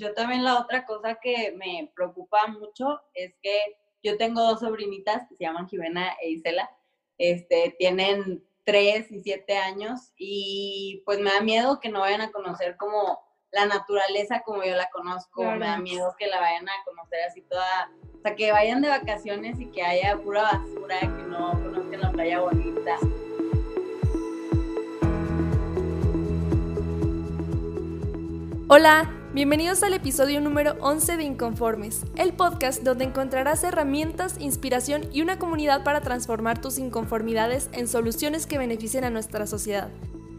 yo también la otra cosa que me preocupa mucho es que yo tengo dos sobrinitas que se llaman Jimena e Isela. Este, tienen tres y siete años y pues me da miedo que no vayan a conocer como la naturaleza como yo la conozco, me da miedo que la vayan a conocer así toda, o sea, que vayan de vacaciones y que haya pura basura, que no conozcan la playa bonita. Hola, bienvenidos al episodio número 11 de Inconformes, el podcast donde encontrarás herramientas, inspiración y una comunidad para transformar tus inconformidades en soluciones que beneficien a nuestra sociedad.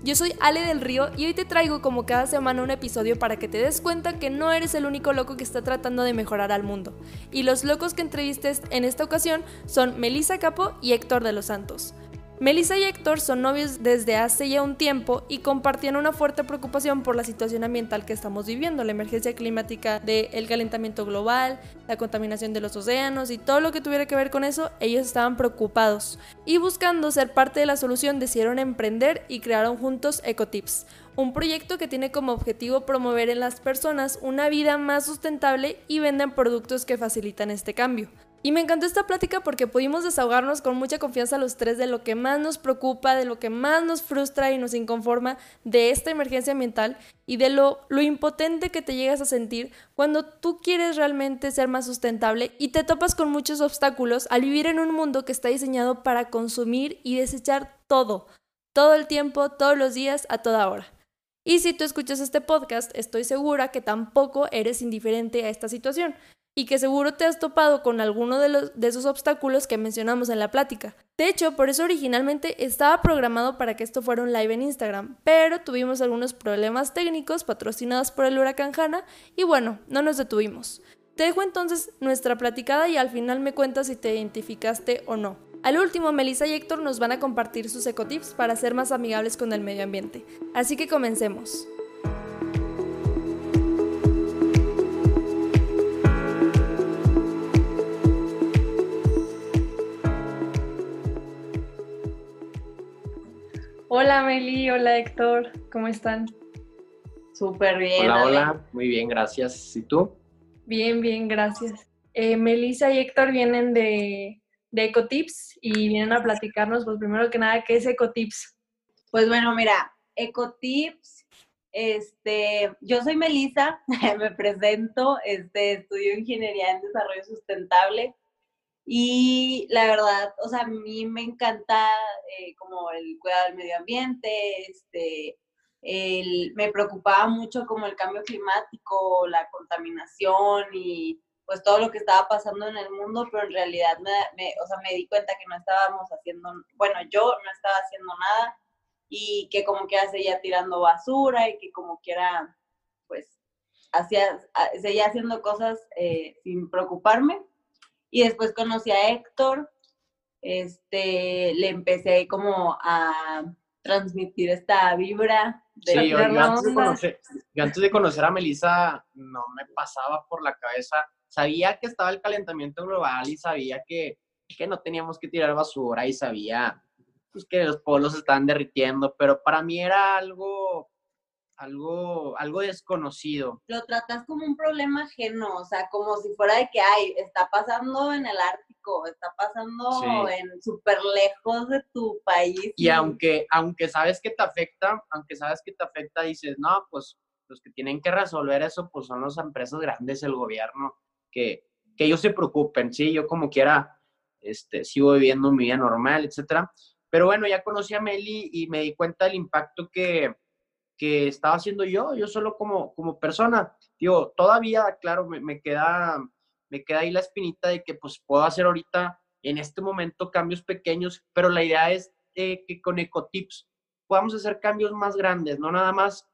Yo soy Ale del Río y hoy te traigo como cada semana un episodio para que te des cuenta que no eres el único loco que está tratando de mejorar al mundo. Y los locos que entrevistes en esta ocasión son Melissa Capo y Héctor de los Santos. Melissa y Héctor son novios desde hace ya un tiempo y compartían una fuerte preocupación por la situación ambiental que estamos viviendo, la emergencia climática del calentamiento global, la contaminación de los océanos y todo lo que tuviera que ver con eso, ellos estaban preocupados. Y buscando ser parte de la solución decidieron emprender y crearon juntos Ecotips, un proyecto que tiene como objetivo promover en las personas una vida más sustentable y venden productos que facilitan este cambio. Y me encantó esta plática porque pudimos desahogarnos con mucha confianza los tres de lo que más nos preocupa, de lo que más nos frustra y nos inconforma de esta emergencia ambiental y de lo, lo impotente que te llegas a sentir cuando tú quieres realmente ser más sustentable y te topas con muchos obstáculos al vivir en un mundo que está diseñado para consumir y desechar todo, todo el tiempo, todos los días, a toda hora. Y si tú escuchas este podcast, estoy segura que tampoco eres indiferente a esta situación y que seguro te has topado con alguno de, esos obstáculos que mencionamos en la plática. De hecho, por eso originalmente estaba programado para que esto fuera un live en Instagram, pero tuvimos algunos problemas técnicos patrocinados por el huracán Hanna y bueno, no nos detuvimos. Te dejo entonces nuestra platicada y al final me cuentas si te identificaste o no. Al último, Melissa y Héctor nos van a compartir sus ecotips para ser más amigables con el medio ambiente. Así que comencemos. Hola Meli, hola Héctor, ¿cómo están? Súper bien. Hola, hola, muy bien, gracias. ¿Y tú? Bien, bien, gracias. Eh, Melissa y Héctor vienen de, de Ecotips y vienen a platicarnos, pues primero que nada, ¿qué es Ecotips? Pues bueno, mira, Ecotips, este, yo soy Melissa, me presento, este, estudio Ingeniería en Desarrollo Sustentable y la verdad, o sea, a mí me encanta eh, como el cuidado del medio ambiente, este, me preocupaba mucho como el cambio climático, la contaminación y pues todo lo que estaba pasando en el mundo, pero en realidad me, o sea, me di cuenta que no estábamos haciendo, bueno, yo no estaba haciendo nada y que como que seguía tirando basura y que como quiera, pues, hacía, seguía haciendo cosas eh, sin preocuparme. Y después conocí a Héctor, este, le empecé como a transmitir esta vibra. De sí, yo, antes de, conocer, antes de conocer a Melissa no me pasaba por la cabeza, sabía que estaba el calentamiento global y sabía que, que no teníamos que tirar basura y sabía pues, que los polos estaban derritiendo, pero para mí era algo algo, algo desconocido. Lo tratas como un problema ajeno, o sea, como si fuera de que, ay, está pasando en el Ártico, está pasando en súper lejos de tu país. Y, aunque, aunque sabes que te afecta, aunque sabes que te afecta, dices, no, pues los que tienen que resolver eso, pues son las empresas grandes, el gobierno, que, que ellos se preocupen, sí, yo como quiera, este, sigo viviendo mi vida normal, etcétera. Pero bueno, ya conocí a Meli y me di cuenta del impacto que, que estaba haciendo yo, yo solo como, como persona. Digo, todavía, claro, me, queda, me queda ahí la espinita de que pues puedo hacer ahorita, en este momento, cambios pequeños, pero la idea es que con Ecotips podamos hacer cambios más grandes, no nada más,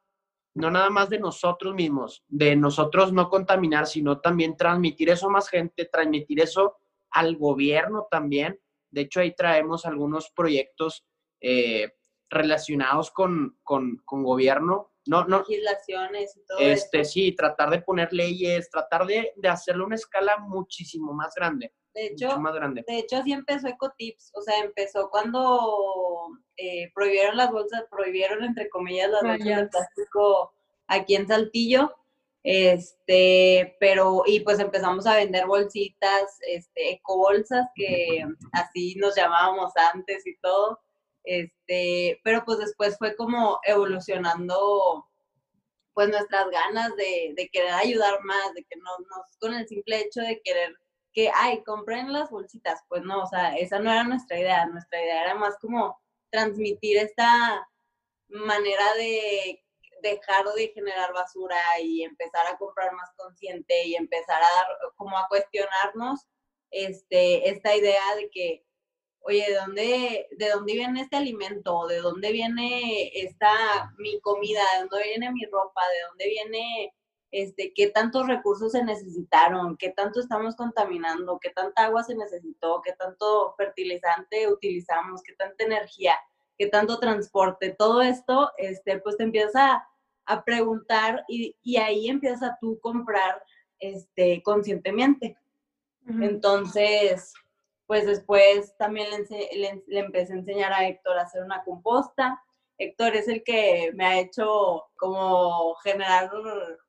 no nada más de nosotros mismos, de nosotros no contaminar, sino también transmitir eso a más gente, transmitir eso al gobierno también. De hecho, ahí traemos algunos proyectos eh, relacionados con, con, con gobierno. No, no. Legislaciones y todo este, Sí, tratar de poner leyes, tratar de, de hacerlo a una escala muchísimo más grande. De hecho, más grande. de hecho, así empezó Ecotips. O sea, empezó cuando eh, prohibieron las bolsas, prohibieron, entre comillas, las bolsas de plástico aquí en Saltillo. Este, pero, y pues empezamos a vender bolsitas, este, ecobolsas, que así nos llamábamos antes y todo. Este, pero pues después fue como evolucionando pues nuestras ganas de, querer ayudar más, de que no, no, con el simple hecho de querer que, ay, compren las bolsitas, pues no, o sea, esa no era nuestra idea, nuestra idea era más como transmitir esta manera de dejar de generar basura y empezar a comprar más consciente y empezar a dar, como a cuestionarnos este, esta idea de que, oye, ¿de dónde, ¿de dónde viene este alimento? ¿De dónde viene esta, mi comida? ¿De dónde viene mi ropa? ¿De dónde viene, este, qué tantos recursos se necesitaron? ¿Qué tanto estamos contaminando? ¿Qué tanta agua se necesitó? ¿Qué tanto fertilizante utilizamos? ¿Qué tanta energía? qué tanto transporte, todo esto, este, pues te empieza a, preguntar y, ahí empiezas a tú comprar este, conscientemente. Entonces, pues después también le, le, empecé a enseñar a Héctor a hacer una composta. Héctor es el que me ha hecho como generar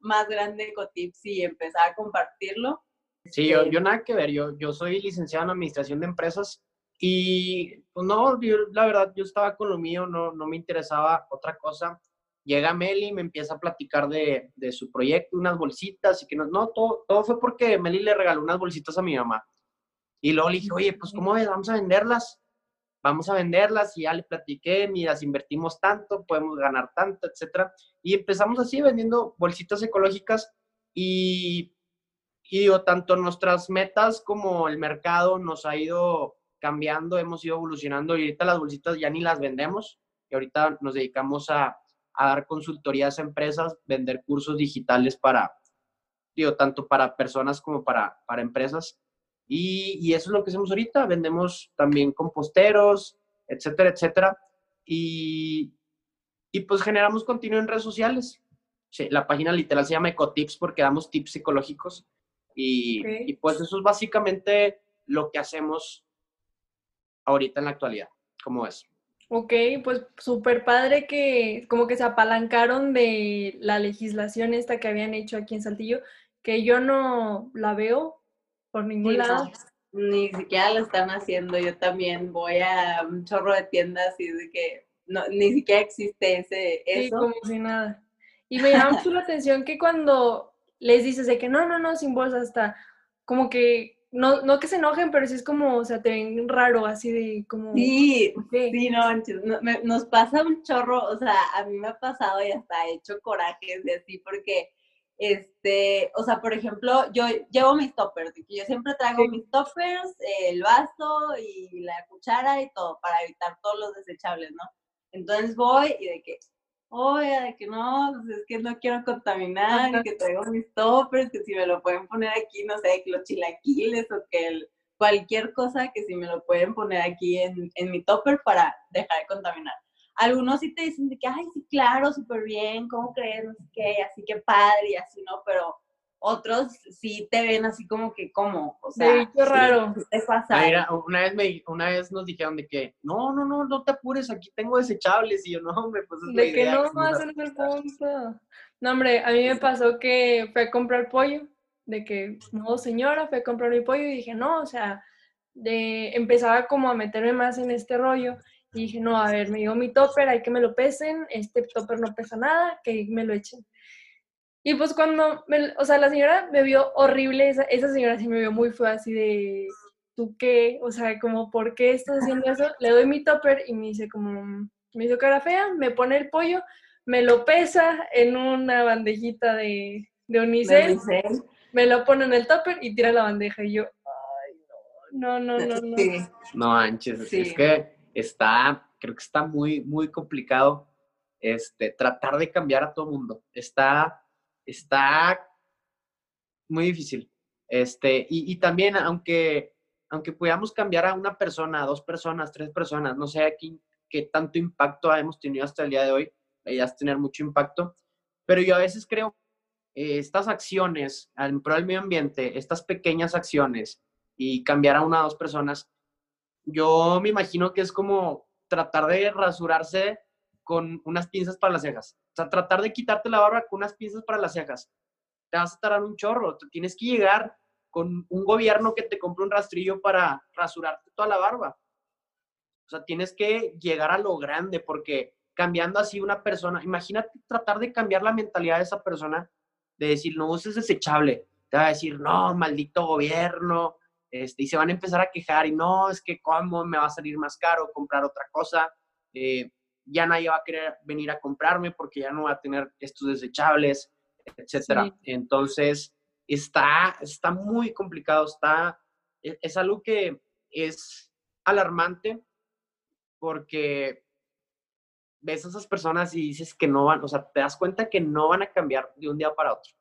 más grande ecotips y empezar a compartirlo. Sí, yo, yo nada que ver, yo, yo soy licenciado en Administración de Empresas y pues no, la verdad, yo estaba con lo mío, no, no me interesaba otra cosa. Llega Meli y me empieza a platicar de, de su proyecto, unas bolsitas y que no, no todo, todo fue porque Meli le regaló unas bolsitas a mi mamá. Y luego le dije, oye, pues ¿cómo ves? Vamos a venderlas. Vamos a venderlas y ya le platiqué, mira, si invertimos tanto, podemos ganar tanto, etcétera. Y empezamos así vendiendo bolsitas ecológicas y, y digo, tanto nuestras metas como el mercado nos ha ido cambiando, hemos ido evolucionando y ahorita las bolsitas ya ni las vendemos y ahorita nos dedicamos a, dar consultorías a empresas, vender cursos digitales para, digo, tanto para personas como para, para empresas. Y, eso es lo que hacemos ahorita, vendemos también composteros, etcétera, etcétera. Y, y pues generamos contenido en redes sociales. la página literal se llama Ecotips porque damos tips psicológicos. Y, y pues eso es básicamente lo que hacemos ahorita en la actualidad. ¿Cómo es? Ok, pues súper padre que como que se apalancaron de la legislación esta que habían hecho aquí en Saltillo, que yo no la veo por ningún lado. ni siquiera la están haciendo. Yo también voy a un chorro de tiendas y de que no, ni siquiera existe ese eso. Sí, como si nada. Y me llama mucho la atención que cuando les dices de que no, no, no, sin bolsa, hasta como que no, no que se enojen, pero sí es como, o sea, te ven raro, así de como... Sí, sí, no, nos pasa un chorro, o sea, a mí me ha pasado y hasta he hecho corajes de así, porque, este, o sea, por ejemplo, yo llevo mis toppers, yo siempre traigo mis toppers, el vaso y la cuchara y todo, para evitar todos los desechables, ¿no? Entonces voy y de que, oye, de que no, pues es que no quiero contaminar, que traigo mis toppers, que si me lo pueden poner aquí, no sé, que los chilaquiles o que cualquier cosa que si me lo pueden poner aquí en, en mi topper para dejar de contaminar. Algunos sí te dicen de que, ay, sí, claro, súper bien, ¿cómo crees? No sé qué, así que padre y así, ¿no? Pero otros sí te ven así como que, ¿cómo? O sea, qué raro. te pasa. una, vez me, una vez nos dijeron de que, no, no, no, no te apures, aquí tengo desechables. Y yo, no, hombre, pues es De que no, más en el punto. No, hombre, a mí me pasó que fui a comprar pollo, de que, no, señora, fui a comprar mi pollo y dije, no, o sea, de, empezaba como a meterme más en este rollo. Y dije, no, a ver, me dio mi topper, hay que me lo pesen, este topper no pesa nada, que me lo echen. Y pues cuando, me, o sea, la señora me vio horrible, esa, esa señora sí me vio muy feo, así de, ¿tú qué? O sea, como, ¿por qué estás haciendo eso? Le doy mi topper y me dice como, me hizo cara fea, me pone el pollo, me lo pesa en una bandejita de, de unicel, me lo pone en el topper y tira la bandeja. Y yo, ay, no, no, no, no. No, no manches, es que está, creo que está muy, muy complicado este, tratar de cambiar a todo mundo. Está está muy difícil. Este, y, también, aunque, aunque podamos cambiar a una persona, a dos personas, tres personas, no sé aquí qué tanto impacto hemos tenido hasta el día de hoy, la es tener mucho impacto, pero yo a veces creo eh, estas acciones en pro del medio ambiente, estas pequeñas acciones y cambiar a una o dos personas, yo me imagino que es como tratar de rasurarse con unas pinzas para las cejas. O sea, tratar de quitarte la barba con unas pinzas para las cejas. te vas a tardar un chorro. Tienes que llegar con un gobierno que te compre un rastrillo para rasurarte toda la barba. O sea, tienes que llegar a lo grande porque cambiando así una persona, imagínate tratar de cambiar la mentalidad de esa persona, de decir, no, eso es desechable. Te va a decir, no, maldito gobierno, este, y se van a empezar a quejar y no, es que cómo me va a salir más caro comprar otra cosa, eh, ya nadie va a querer venir a comprarme porque ya no va a tener estos desechables, etcétera. Entonces, está, está muy complicado, está, e, es, algo que es alarmante porque ves a esas personas y dices que no van, o sea, te das cuenta que no van a cambiar de un día para otro.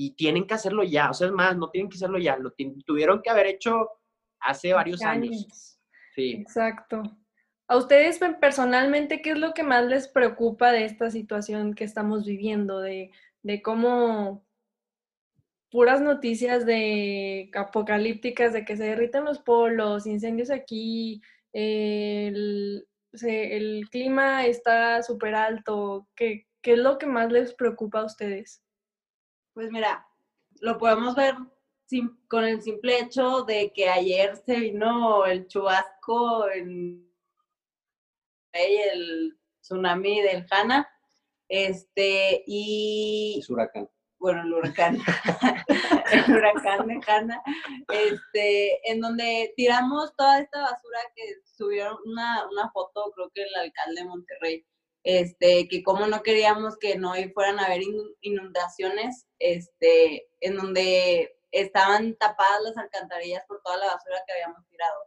Y tienen que hacerlo ya, o sea, es más, no tienen que hacerlo ya, lo tuvieron que haber hecho hace varios años. Sí. Exacto. A ustedes personalmente, ¿qué es lo que más les preocupa de esta situación que estamos viviendo? De, de cómo puras noticias de apocalípticas, de que se derriten los polos, incendios aquí, el, el clima está súper alto. ¿Qué, ¿Qué es lo que más les preocupa a ustedes? Pues mira, lo podemos ver con el simple hecho de que ayer se vino el chubasco en el tsunami del Hanna, este, y... Es huracán. Bueno, el huracán, el huracán de Hanna, este, en donde tiramos toda esta basura que subieron una, una foto, creo que el alcalde de Monterrey, este, que como no queríamos que no fueran a haber inundaciones, este, en donde estaban tapadas las alcantarillas por toda la basura que habíamos tirado.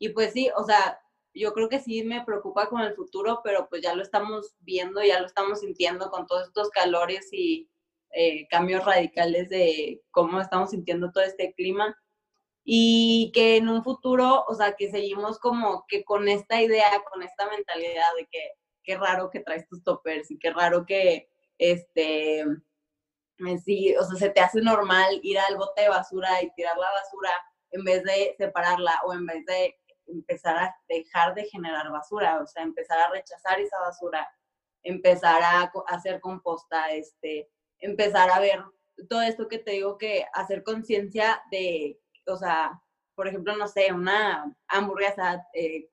Y pues sí, o sea, yo creo que sí me preocupa con el futuro, pero pues ya lo estamos viendo, ya lo estamos sintiendo con todos estos calores y, eh, cambios radicales de cómo estamos sintiendo todo este clima y que en un futuro, o sea, que seguimos como que con esta idea, con esta mentalidad de que qué raro que traes tus toppers y qué raro que, este, eh, sí, o sea, se te hace normal ir al bote de basura y tirar la basura en vez de separarla o en vez de empezar a dejar de generar basura, o sea, empezar a rechazar esa basura, empezar a hacer composta, este, empezar a ver todo esto que te digo que hacer conciencia de, o sea, por ejemplo, no sé, una hamburguesa, eh,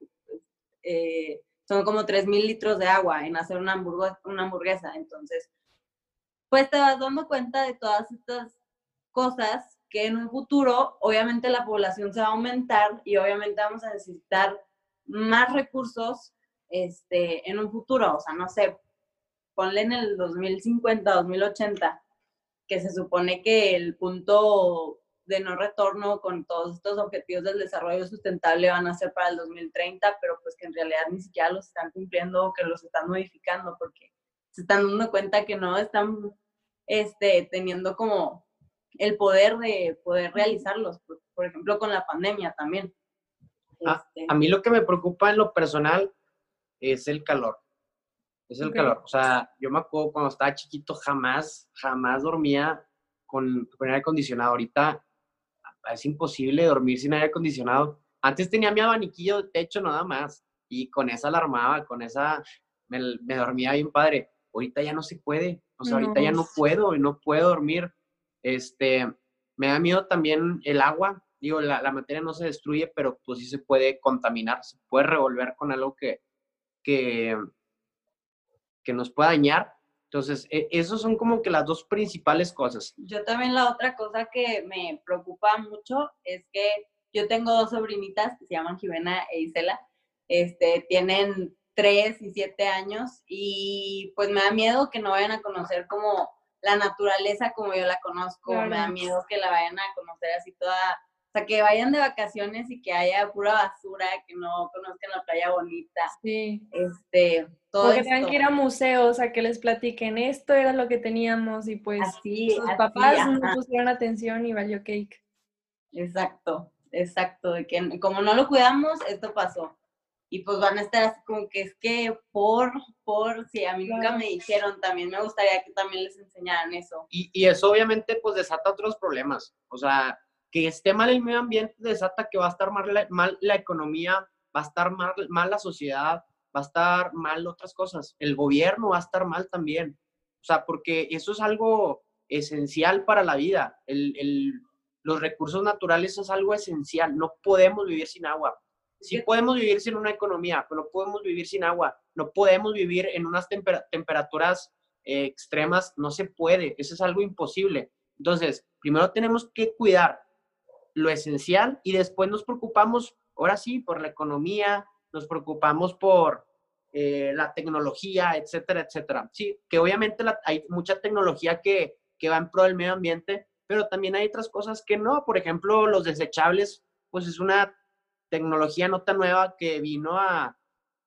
eh, son como 3.000 litros de agua en hacer una, una hamburguesa. Entonces, pues te vas dando cuenta de todas estas cosas que en un futuro, obviamente la población se va a aumentar y obviamente vamos a necesitar más recursos este, en un futuro. O sea, no sé, ponle en el 2050, 2080, que se supone que el punto de no retorno con todos estos objetivos del desarrollo sustentable van a ser para el 2030, pero pues que en realidad ni siquiera los están cumpliendo o que los están modificando porque se están dando cuenta que no están este, teniendo como el poder de poder realizarlos, por, ejemplo con la pandemia también. a este mí lo que me preocupa en lo personal es el calor es el calor. O sea, yo me acuerdo cuando estaba chiquito, jamás, jamás dormía con, con aire acondicionado. Ahorita es imposible dormir sin aire acondicionado. Antes tenía mi abaniquillo de techo nada más y con esa alarmaba, con esa me, me dormía bien padre. Ahorita ya no se puede. O sea, ahorita ya no puedo y no puedo dormir. Este, me da miedo también el agua. Digo, la, la materia no se destruye, pero pues sí se puede contaminar, se puede revolver con algo que, que, que nos pueda dañar. Entonces, e, esos son como que las dos principales cosas. Yo también la otra cosa que me preocupa mucho es que yo tengo dos sobrinitas que se llaman Jimena e Isela. Este, tienen tres y siete años y pues me da miedo que no vayan a conocer como la naturaleza como yo la conozco, me da miedo que la vayan a conocer así toda o sea, que vayan de vacaciones y que haya pura basura, que no conozcan la playa bonita. Sí. Este, todo o que tengan que ir a museos, a que les platiquen esto era lo que teníamos y pues así, sus papás no pusieron atención y valió cake. Exacto, exacto. De que como no lo cuidamos, esto pasó. Y pues van a estar así como que es que por, por, si a mí nunca me dijeron, también me gustaría que también les enseñaran eso. Y, y eso obviamente pues desata otros problemas. O sea, que esté mal el medio ambiente desata que va a estar mal la, mal la economía, va a estar mal, mal, la sociedad, va a estar mal otras cosas. El gobierno va a estar mal también. O sea, porque eso es algo esencial para la vida. los recursos naturales es algo esencial. No podemos vivir sin agua. Sí podemos vivir sin una economía, pero no podemos vivir sin agua. No podemos vivir en unas temperaturas eh, extremas. No se puede. Eso es algo imposible. Entonces, primero tenemos que cuidar lo esencial y después nos preocupamos, ahora sí, por la economía, nos preocupamos por eh, la tecnología, etcétera, etcétera. Sí, que obviamente hay mucha tecnología que, que va en pro del medio ambiente, pero también hay otras cosas que no. Por ejemplo, los desechables, pues es una tecnología no tan nueva que vino a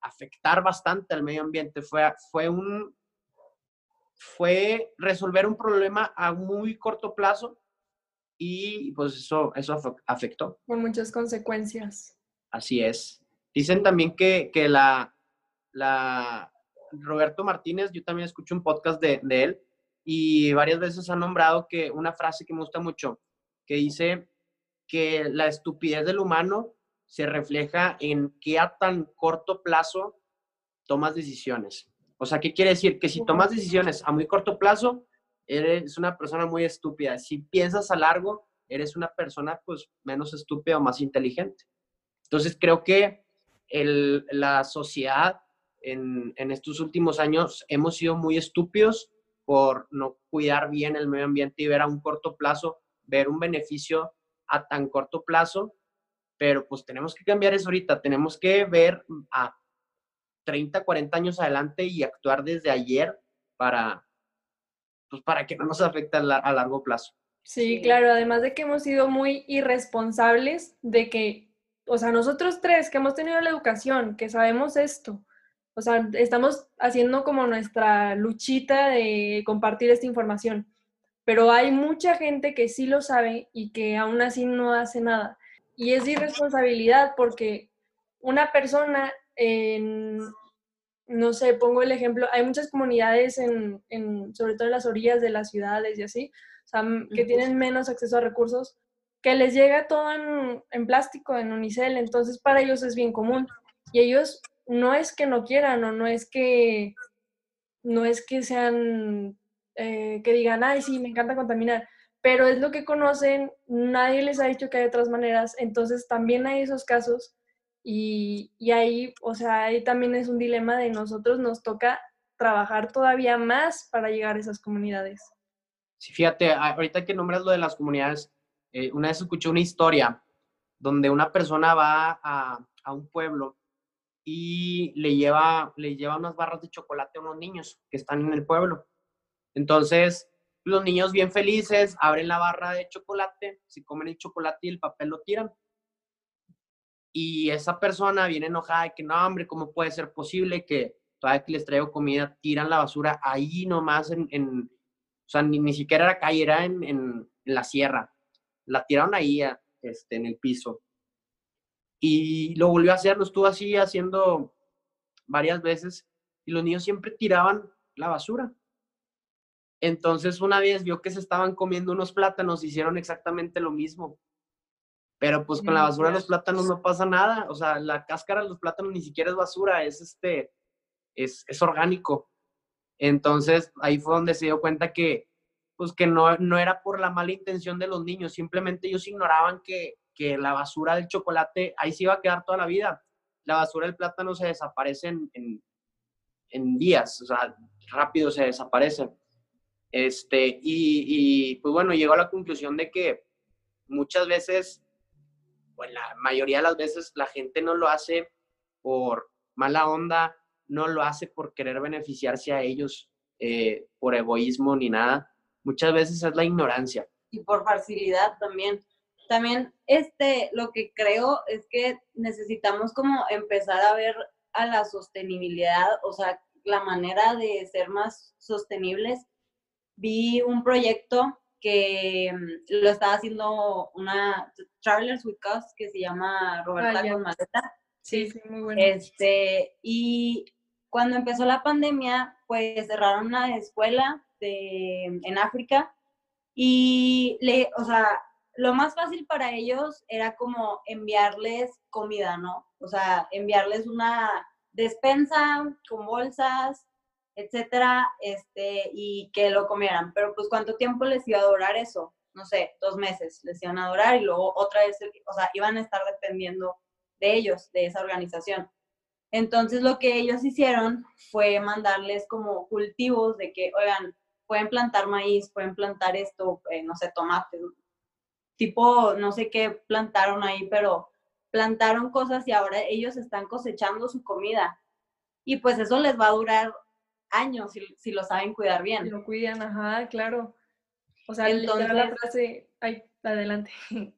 afectar bastante al medio ambiente. Fue, fue un fue resolver un problema a muy corto plazo y pues eso, eso afectó. Con muchas consecuencias. Así es. Dicen también que, que la, la Roberto Martínez, yo también escucho un podcast de, de, él y varias veces ha nombrado que una frase que me gusta mucho, que dice que la estupidez del humano se refleja en qué a tan corto plazo tomas decisiones. O sea, ¿qué quiere decir? Que si tomas decisiones a muy corto plazo, eres una persona muy estúpida. Si piensas a largo, eres una persona pues menos estúpida o más inteligente. Entonces creo que el, la sociedad en, en, estos últimos años hemos sido muy estúpidos por no cuidar bien el medio ambiente y ver a un corto plazo, ver un beneficio a tan corto plazo, pero pues tenemos que cambiar eso ahorita, tenemos que ver a 30, 40 años adelante y actuar desde ayer para, pues para que no nos afecte a, largo plazo. Sí, claro, además de que hemos sido muy irresponsables de que, o sea, nosotros tres que hemos tenido la educación, que sabemos esto, o sea, estamos haciendo como nuestra luchita de compartir esta información, pero hay mucha gente que sí lo sabe y que aún así no hace nada. Y es irresponsabilidad porque una persona en, no sé, pongo el ejemplo, hay muchas comunidades, en, sobre todo en las orillas de las ciudades y así, o sea, que tienen menos acceso a recursos, que les llega todo en, plástico, en unicel, entonces para ellos es bien común. Y ellos no es que no quieran o no es que, no es que sean, eh, que digan, ay, sí, me encanta contaminar, pero es lo que conocen, nadie les ha dicho que hay otras maneras, entonces también hay esos casos y, ahí, o sea, ahí también es un dilema de nosotros nos toca trabajar todavía más para llegar a esas comunidades. Sí, fíjate, ahorita que nombras lo de las comunidades, eh, una vez escuché una historia donde una persona va a, un pueblo y le lleva, le lleva unas barras de chocolate a unos niños que están en el pueblo. Entonces, los niños bien felices abren la barra de chocolate, se comen el chocolate y el papel lo tiran y esa persona viene enojada de que no, hombre, ¿cómo puede ser posible que todavía que les traigo comida tiran la basura ahí nomás en, en o sea, ni, ni, siquiera era calle, era en, la sierra. La tiraron ahí este, en el piso. Y lo volvió a hacer, lo estuvo así haciendo varias veces y los niños siempre tiraban la basura. Entonces una vez vio que se estaban comiendo unos plátanos, hicieron exactamente lo mismo. Pero pues con la basura de los plátanos no pasa nada. O sea, la cáscara de los plátanos ni siquiera es basura, es este, es, es orgánico. Entonces ahí fue donde se dio cuenta que, pues que no, no era por la mala intención de los niños, simplemente ellos ignoraban que, que la basura del chocolate ahí se iba a quedar toda la vida. La basura del plátano se desaparece en, en, en días, o sea, rápido se desaparece. Este, y, y pues bueno, llegó a la conclusión de que muchas veces pues la mayoría de las veces la gente no lo hace por mala onda, no lo hace por querer beneficiarse a ellos, eh, por egoísmo ni nada. Muchas veces es la ignorancia. Y por facilidad también. También este, lo que creo es que necesitamos como empezar a ver a la sostenibilidad, o sea, la manera de ser más sostenibles. Vi un proyecto que mm, lo estaba haciendo una Travelers with Us que se llama Roberta ah, con Maleta. Sí, sí, muy bueno. Este, y cuando empezó la pandemia, pues cerraron una escuela de, en África y le, o sea, lo más fácil para ellos era como enviarles comida, ¿no? O sea, enviarles una despensa con bolsas etcétera, este, y que lo comieran. Pero pues cuánto tiempo les iba a durar eso, no sé, dos meses les iban a durar y luego otra vez, o sea, iban a estar dependiendo de ellos, de esa organización. Entonces lo que ellos hicieron fue mandarles como cultivos de que, oigan, pueden plantar maíz, pueden plantar esto, eh, no sé, tomates, tipo, no sé qué plantaron ahí, pero plantaron cosas y ahora ellos están cosechando su comida. Y pues eso les va a durar años si, lo saben cuidar bien. Lo cuidan, ajá, claro. O sea, entonces, la frase, ay, adelante.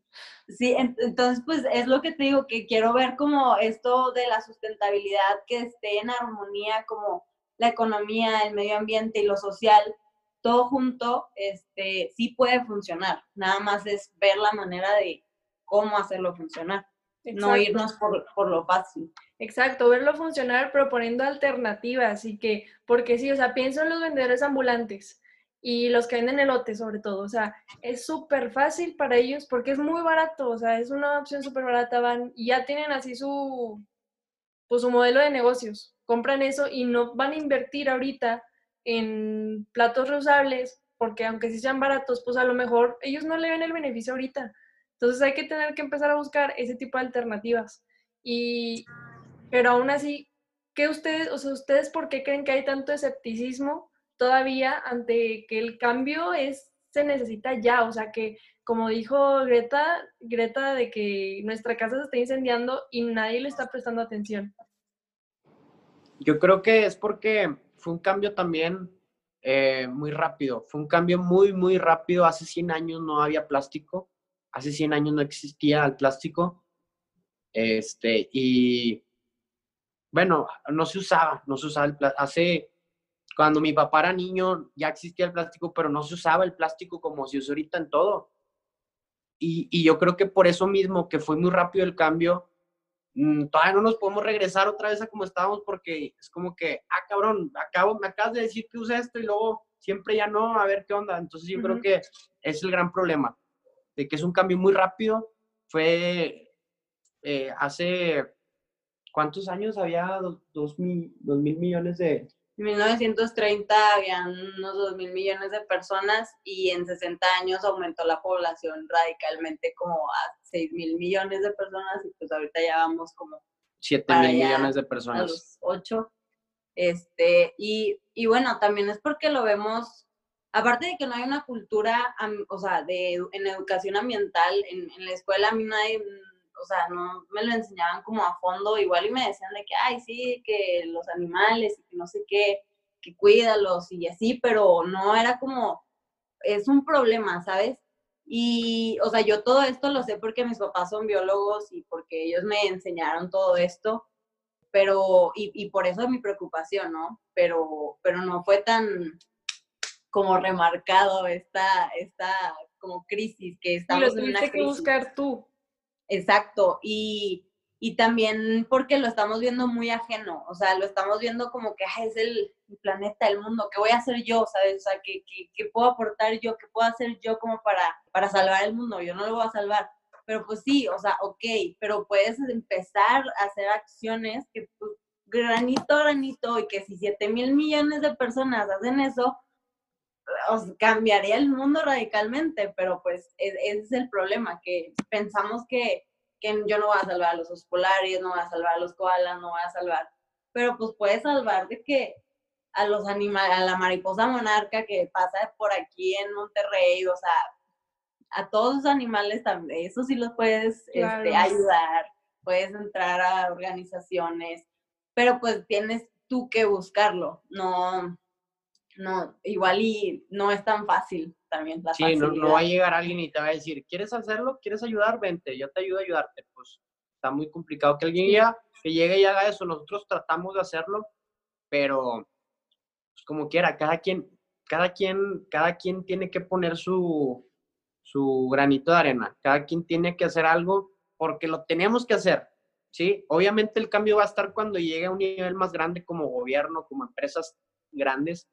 Sí, entonces pues es lo que te digo, que quiero ver como esto de la sustentabilidad que esté en armonía, como la economía, el medio ambiente y lo social, todo junto, este, sí puede funcionar. Nada más es ver la manera de cómo hacerlo funcionar. No irnos por, por, lo fácil. Exacto, verlo funcionar proponiendo alternativas y que, porque sí, o sea, pienso en los vendedores ambulantes y los que venden elote sobre todo, o sea, es súper fácil para ellos porque es muy barato, o sea, es una opción súper barata, van y ya tienen así su, pues su modelo de negocios, compran eso y no van a invertir ahorita en platos reusables porque aunque sí sean baratos, pues a lo mejor ellos no le ven el beneficio ahorita. Entonces hay que tener que empezar a buscar ese tipo de alternativas. Y, pero aún así, ¿qué ustedes, o sea, ustedes por qué creen que hay tanto escepticismo todavía ante que el cambio es, se necesita ya, o sea que como dijo Greta, Greta de que nuestra casa se está incendiando y nadie le está prestando atención. Yo creo que es porque fue un cambio también eh, muy rápido, fue un cambio muy, muy rápido. Hace 100 años no había plástico, hace 100 años no existía el plástico. Este, y bueno, no se usaba, no se usaba el plástico. Hace cuando mi papá era niño ya existía el plástico, pero no se usaba el plástico como se usa ahorita en todo. Y, y yo creo que por eso mismo, que fue muy rápido el cambio, mmm, todavía no nos podemos regresar otra vez a como estábamos porque es como que, ah, cabrón, acabo, me acabas de decir que usa esto y luego siempre ya no, a ver qué onda. Entonces yo creo que es el gran problema, de que es un cambio muy rápido. Fue eh, hace, ¿cuántos años había? Dos, mil, dos mil millones de, en 1930 habían unos 2 mil millones de personas y en 60 años aumentó la población radicalmente como a 6 mil millones de personas y pues ahorita ya vamos como 7 mil millones de personas. A los 8. Este, y, y, bueno, también es porque lo vemos, aparte de que no hay una cultura, o sea, de, en educación ambiental, en, la escuela a mí nadie o sea, no me lo enseñaban como a fondo, igual y me decían de que, ay, sí, que los animales y que no sé qué, que cuídalos y así, pero no era como, es un problema, ¿sabes? Y, o sea, yo todo esto lo sé porque mis papás son biólogos y porque ellos me enseñaron todo esto, pero, y, y por eso es mi preocupación, ¿no? Pero, pero no fue tan como remarcado esta, esta como crisis que estamos y lo en que buscar tú. Exacto, y, también porque lo estamos viendo muy ajeno, o sea, lo estamos viendo como que es el, planeta, el mundo, ¿qué voy a hacer yo? ¿Sabes? O sea, ¿qué, puedo aportar yo? ¿Qué puedo hacer yo como para, para salvar el mundo? Yo no lo voy a salvar. Pero pues sí, o sea, ok, pero puedes empezar a hacer acciones que pues, granito a granito y que si 7 mil millones de personas hacen eso, cambiaría el mundo radicalmente, pero pues e, ese es el problema, que pensamos que, que, yo no voy a salvar a los osos polares, no voy a salvar a los koalas, no voy a salvar, pero pues puede salvar de que a los animales, a la mariposa monarca que pasa por aquí en Monterrey, o sea, a todos los animales también, eso sí los puedes este, ayudar, puedes entrar a organizaciones, pero pues tienes tú que buscarlo, no, no, igual y no es tan fácil también. La sí, no, no, va a llegar alguien y te va a decir, ¿quieres hacerlo? ¿Quieres ayudar? Vente, yo te ayudo a ayudarte. Pues está muy complicado que alguien ya, que llegue y haga eso. Nosotros tratamos de hacerlo, pero pues, como quiera, cada quien, cada quien, cada quien tiene que poner su, su granito de arena. Cada quien tiene que hacer algo porque lo tenemos que hacer. ¿sí? Obviamente el cambio va a estar cuando llegue a un nivel más grande como gobierno, como empresas grandes,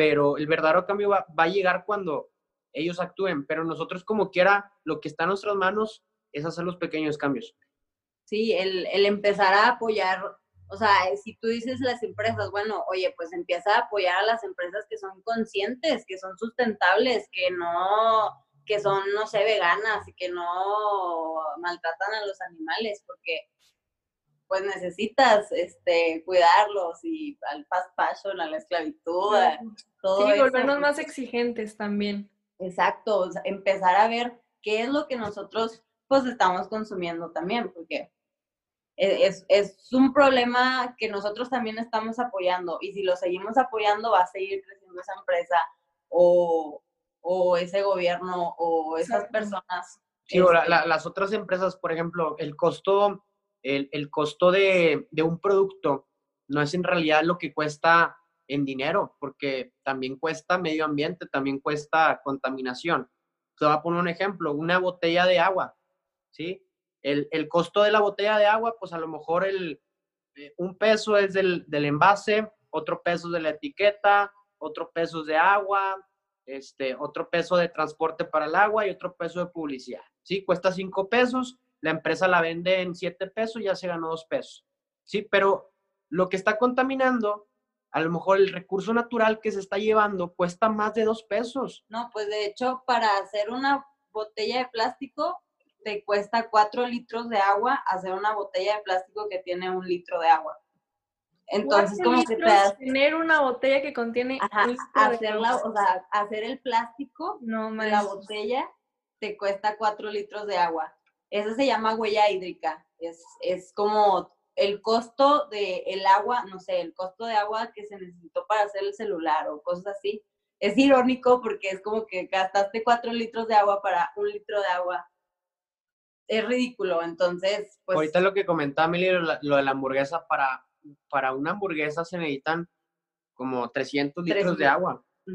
pero el verdadero cambio va, a llegar cuando ellos actúen, pero nosotros como quiera, lo que está en nuestras manos es hacer los pequeños cambios. Sí, el, el empezar a apoyar O sea, si tú dices las empresas, bueno, oye, pues empieza a apoyar a las empresas que son conscientes, que son sustentables, que no, que son, no sé, veganas y que no maltratan a los animales, porque pues necesitas este, cuidarlos y al fast fashion, a la esclavitud, todo Sí, volvernos más exigentes también. Exacto, empezar a ver qué es lo que nosotros pues estamos consumiendo también, porque e, es, es, un problema que nosotros también estamos apoyando y si lo seguimos apoyando va a seguir creciendo esa empresa o, o ese gobierno o esas personas. Sí, o este las otras empresas, por ejemplo, el costo, el, el costo de, de, un producto no es en realidad lo que cuesta en dinero, porque también cuesta medio ambiente, también cuesta contaminación. Te voy a poner un ejemplo, una botella de agua, ¿sí? El, el costo de la botella de agua, pues a lo mejor el, eh, un peso es del, del envase, otro peso de la etiqueta, otro peso de agua, este, otro peso de transporte para el agua y otro peso de publicidad. ¿Sí? Cuesta cinco pesos, la empresa la vende en siete pesos, ya se ganó dos pesos. ¿Sí? Pero lo que está contaminando, a lo mejor el recurso natural que se está llevando cuesta más de dos pesos. No, pues de hecho, para hacer una botella de plástico, te cuesta cuatro litros de agua hacer una botella de plástico que tiene un litro de agua. Entonces, como que te tener una botella que contiene hacerla, o sea, hacer el plástico no, de la botella te cuesta cuatro litros de agua. Eso se llama huella hídrica. Es, es como el costo del el agua, no sé, el costo de agua que se necesitó para hacer el celular o cosas así. Es irónico porque es como que gastaste cuatro litros de agua para un litro de agua. Es ridículo, entonces, pues... Ahorita lo que comentaba Mili, lo de la hamburguesa, para para una hamburguesa se necesitan como 300 litros de agua. Mm.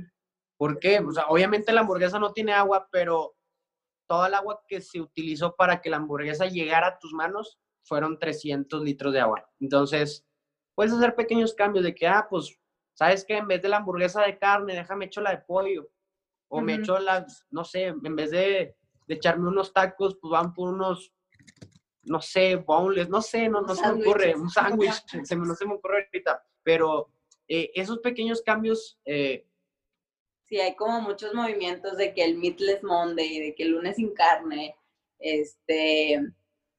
¿Por qué? O sea, obviamente la hamburguesa no tiene agua, pero toda el agua que se utilizó para que la hamburguesa llegara a tus manos fueron 300 litros de agua. Entonces, puedes hacer pequeños cambios de que, ah, pues, ¿sabes qué? En vez de la hamburguesa de carne, déjame echar la de pollo. O me echo las, no sé, en vez de, de echarme unos tacos, pues van por unos no sé, boneless, no sé, no, no se me ocurre, un sándwich, se no se me ocurre ahorita, pero eh, esos pequeños cambios... Eh, sí, hay como muchos movimientos de que el Meatless Monday, de que el lunes sin carne, este,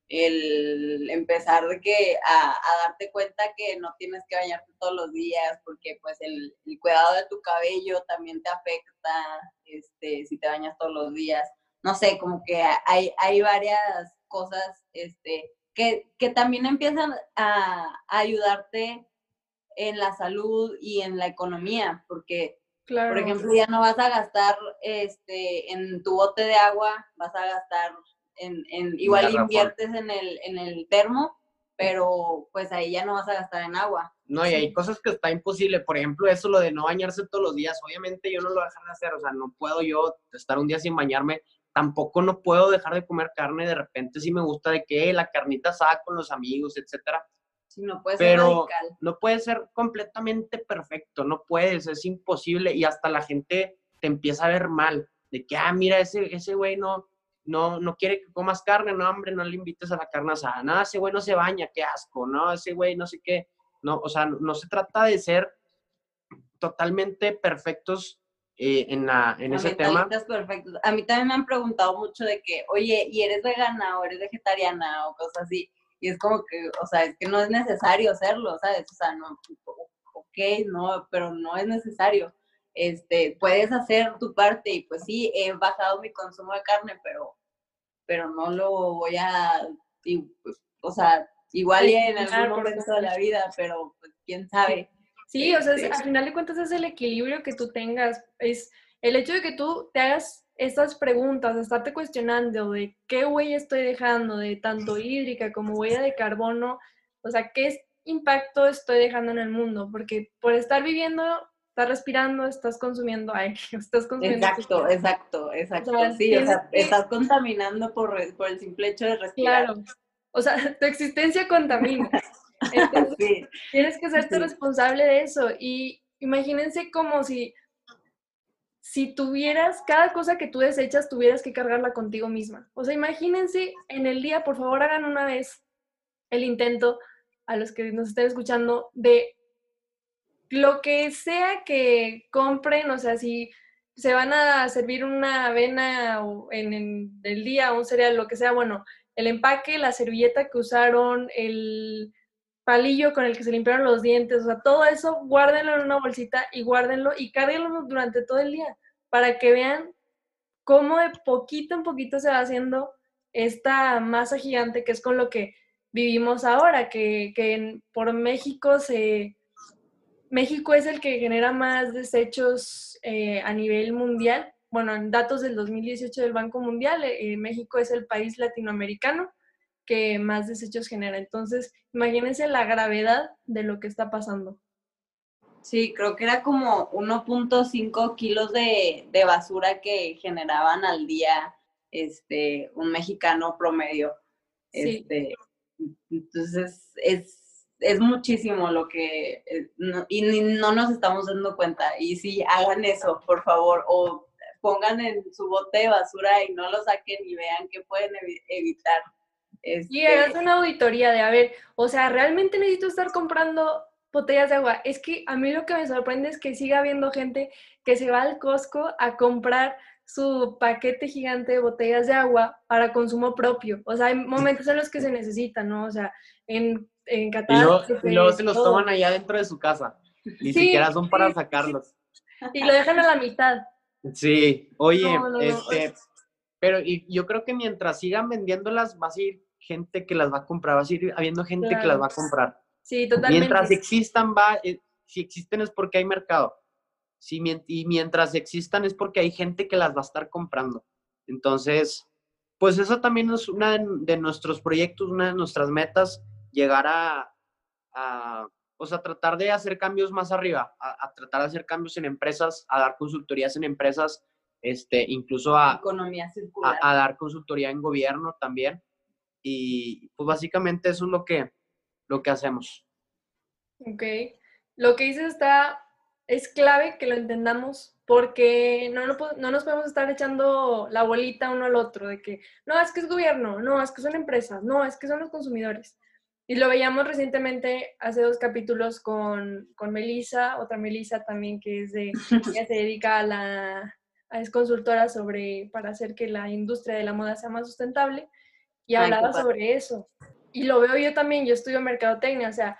el empezar de que a, darte cuenta que no tienes que bañarte todos los días porque pues el, el, cuidado de tu cabello también te afecta este si te bañas todos los días. No sé como que hay, hay varias cosas este, que, que también empiezan a, ayudarte en la salud y en la economía, porque, por ejemplo, ya no vas a gastar este, en tu bote de agua, vas a gastar en, en igual inviertes en el, en el termo, pero pues ahí ya no vas a gastar en agua. No, y hay cosas que está imposible, por ejemplo, eso lo de no bañarse todos los días, obviamente yo no lo voy a dejar de hacer, o sea, no puedo yo estar un día sin bañarme, tampoco no puedo dejar de comer carne, de repente sí me gusta de que la carnita asada con los amigos, etcétera. Sí, no puede ser Pero no puede ser completamente perfecto, no puedes, es imposible y hasta la gente te empieza a ver mal, de que, ah, mira, ese, ese güey no, no, no quiere que comas carne, no, hombre, no le invites a la carne asada, nada, ese güey no se baña, qué asco, no, ese güey no sé qué, no, o sea, no se trata de ser totalmente perfectos eh, en, la, en ese tema. Perfectos. A mí también me han preguntado mucho de que, oye, ¿y eres vegana o eres vegetariana o cosas así? Y es como que, o sea, es que no es necesario hacerlo, ¿sabes? O sea, no, ok, no, pero no es necesario. Este, puedes hacer tu parte y pues sí, he bajado mi consumo de carne, pero, pero no lo voy a, pues, o sea, igual en algún momento de la vida, pero pues, quién sabe. Sí, o sea, al final de cuentas es el equilibrio que tú tengas, es el hecho de que tú te hagas estas preguntas, estarte cuestionando de qué huella estoy dejando, de tanto hídrica como huella de carbono, o sea, qué impacto estoy dejando en el mundo, porque por estar viviendo, estás respirando, estás consumiendo aire, estás consumiendo... Exacto, exacto, exacto, sí, o sea, estás contaminando por, por el simple hecho de respirar. Claro, o sea, tu existencia contamina. Entonces, tienes que serte responsable de eso. Y imagínense como si, si tuvieras, cada cosa que tú desechas, tuvieras que cargarla contigo misma. O sea, imagínense en el día, por favor, hagan una vez el intento a los que nos estén escuchando de lo que sea que compren, o sea, si se van a servir una avena en, el día, un cereal, lo que sea, bueno, el empaque, la servilleta que usaron, el palillo con el que se limpiaron los dientes, o sea, todo eso, guárdenlo en una bolsita y guárdenlo y cárguenlo durante todo el día para que vean cómo de poquito en poquito se va haciendo esta masa gigante que es con lo que vivimos ahora, que, que por México se... México es el que genera más desechos eh, a nivel mundial. Bueno, en datos del 2018 del Banco Mundial, eh, México es el país latinoamericano que más desechos genera. Entonces, imagínense la gravedad de lo que está pasando. Sí, creo que era como 1.5 kilos de, de, basura que generaban al día este, un mexicano promedio. Este, entonces, es, es muchísimo lo que, eh, y no nos estamos dando cuenta. Y sí, hagan eso, por favor, o pongan en su bote de basura y no lo saquen y vean qué pueden evitar. Y hagas una auditoría de, a ver, o sea, ¿realmente necesito estar comprando botellas de agua? Es que a mí lo que me sorprende es que siga habiendo gente que se va al Costco a comprar su paquete gigante de botellas de agua para consumo propio. O sea, hay momentos en los que se necesitan, ¿no? O sea, en, en Qatar... Y luego, se los toman allá dentro de su casa. Ni siquiera son para sacarlos. Y lo dejan a la mitad. Sí, oye, este, pero y yo creo que mientras sigan vendiéndolas, va a seguir gente que las va a comprar, va a seguir habiendo gente que las va a comprar. Sí, totalmente. Mientras existan, va, eh, si existen es porque hay mercado. Si, y mientras existan es porque hay gente que las va a estar comprando. Entonces, pues eso también es una de, nuestros proyectos, una de nuestras metas, llegar a, a o sea, tratar de hacer cambios más arriba, a, tratar de hacer cambios en empresas, a dar consultorías en empresas, este, incluso a, Economía circular. a, dar consultoría en gobierno también. Y pues básicamente eso es lo que, lo que hacemos. Ok. Lo que dices está, es clave que lo entendamos porque no, no, no, nos podemos estar echando la bolita uno al otro de que, no, es que es gobierno, no, es que son empresas, no, es que son los consumidores. Y lo veíamos recientemente hace dos capítulos con, con Melissa, otra Melissa también que es de, ella se dedica a la, es consultora sobre, para hacer que la industria de la moda sea más sustentable y hablaba sobre eso. Y lo veo yo también, yo estudio mercadotecnia, o sea,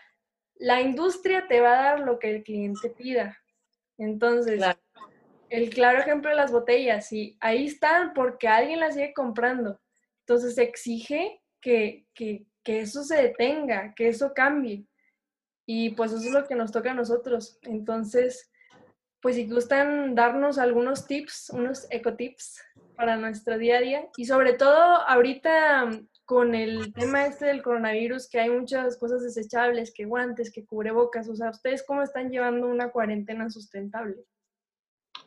la industria te va a dar lo que el cliente pida. Entonces, el claro ejemplo de las botellas, sí, ahí están porque alguien las sigue comprando. Entonces, exige que, que, que eso se detenga, que eso cambie. Y pues eso es lo que nos toca a nosotros. Entonces, pues si gustan darnos algunos tips, unos ecotips para nuestro día a día. Y sobre todo ahorita con el tema este del coronavirus que hay muchas cosas desechables, que guantes, que cubrebocas, o sea, ¿ustedes cómo están llevando una cuarentena sustentable?